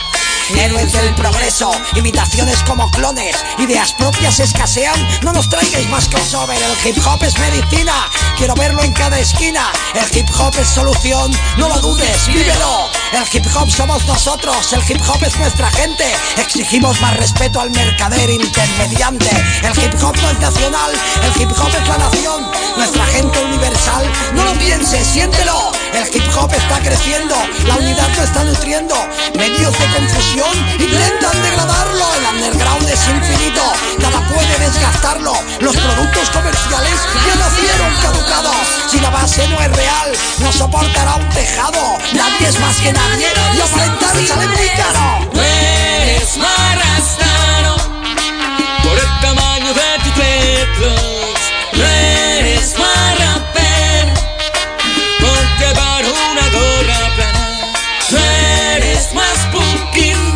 Héroes del progreso, imitaciones como clones, ideas propias escasean, no nos traigáis más crossover, el hip hop es medicina, quiero verlo en cada esquina, el hip hop es solución, no lo dudes, vívelo, el hip hop somos nosotros, el hip hop es nuestra gente, exigimos más respeto al mercader intermediante, el hip hop no es nacional, el hip hop es la nación, nuestra gente universal, no lo pienses, siéntelo, el hip hop está creciendo, la unidad lo está nutriendo, medios de confusión intentan degradarlo, el underground es infinito, nada puede desgastarlo, los productos comerciales ya nacieron caducados, si la base no es real, no soportará un tejado, nadie es más que nadie y aparentar sale muy caro. Eres por el tamaño de tu. You.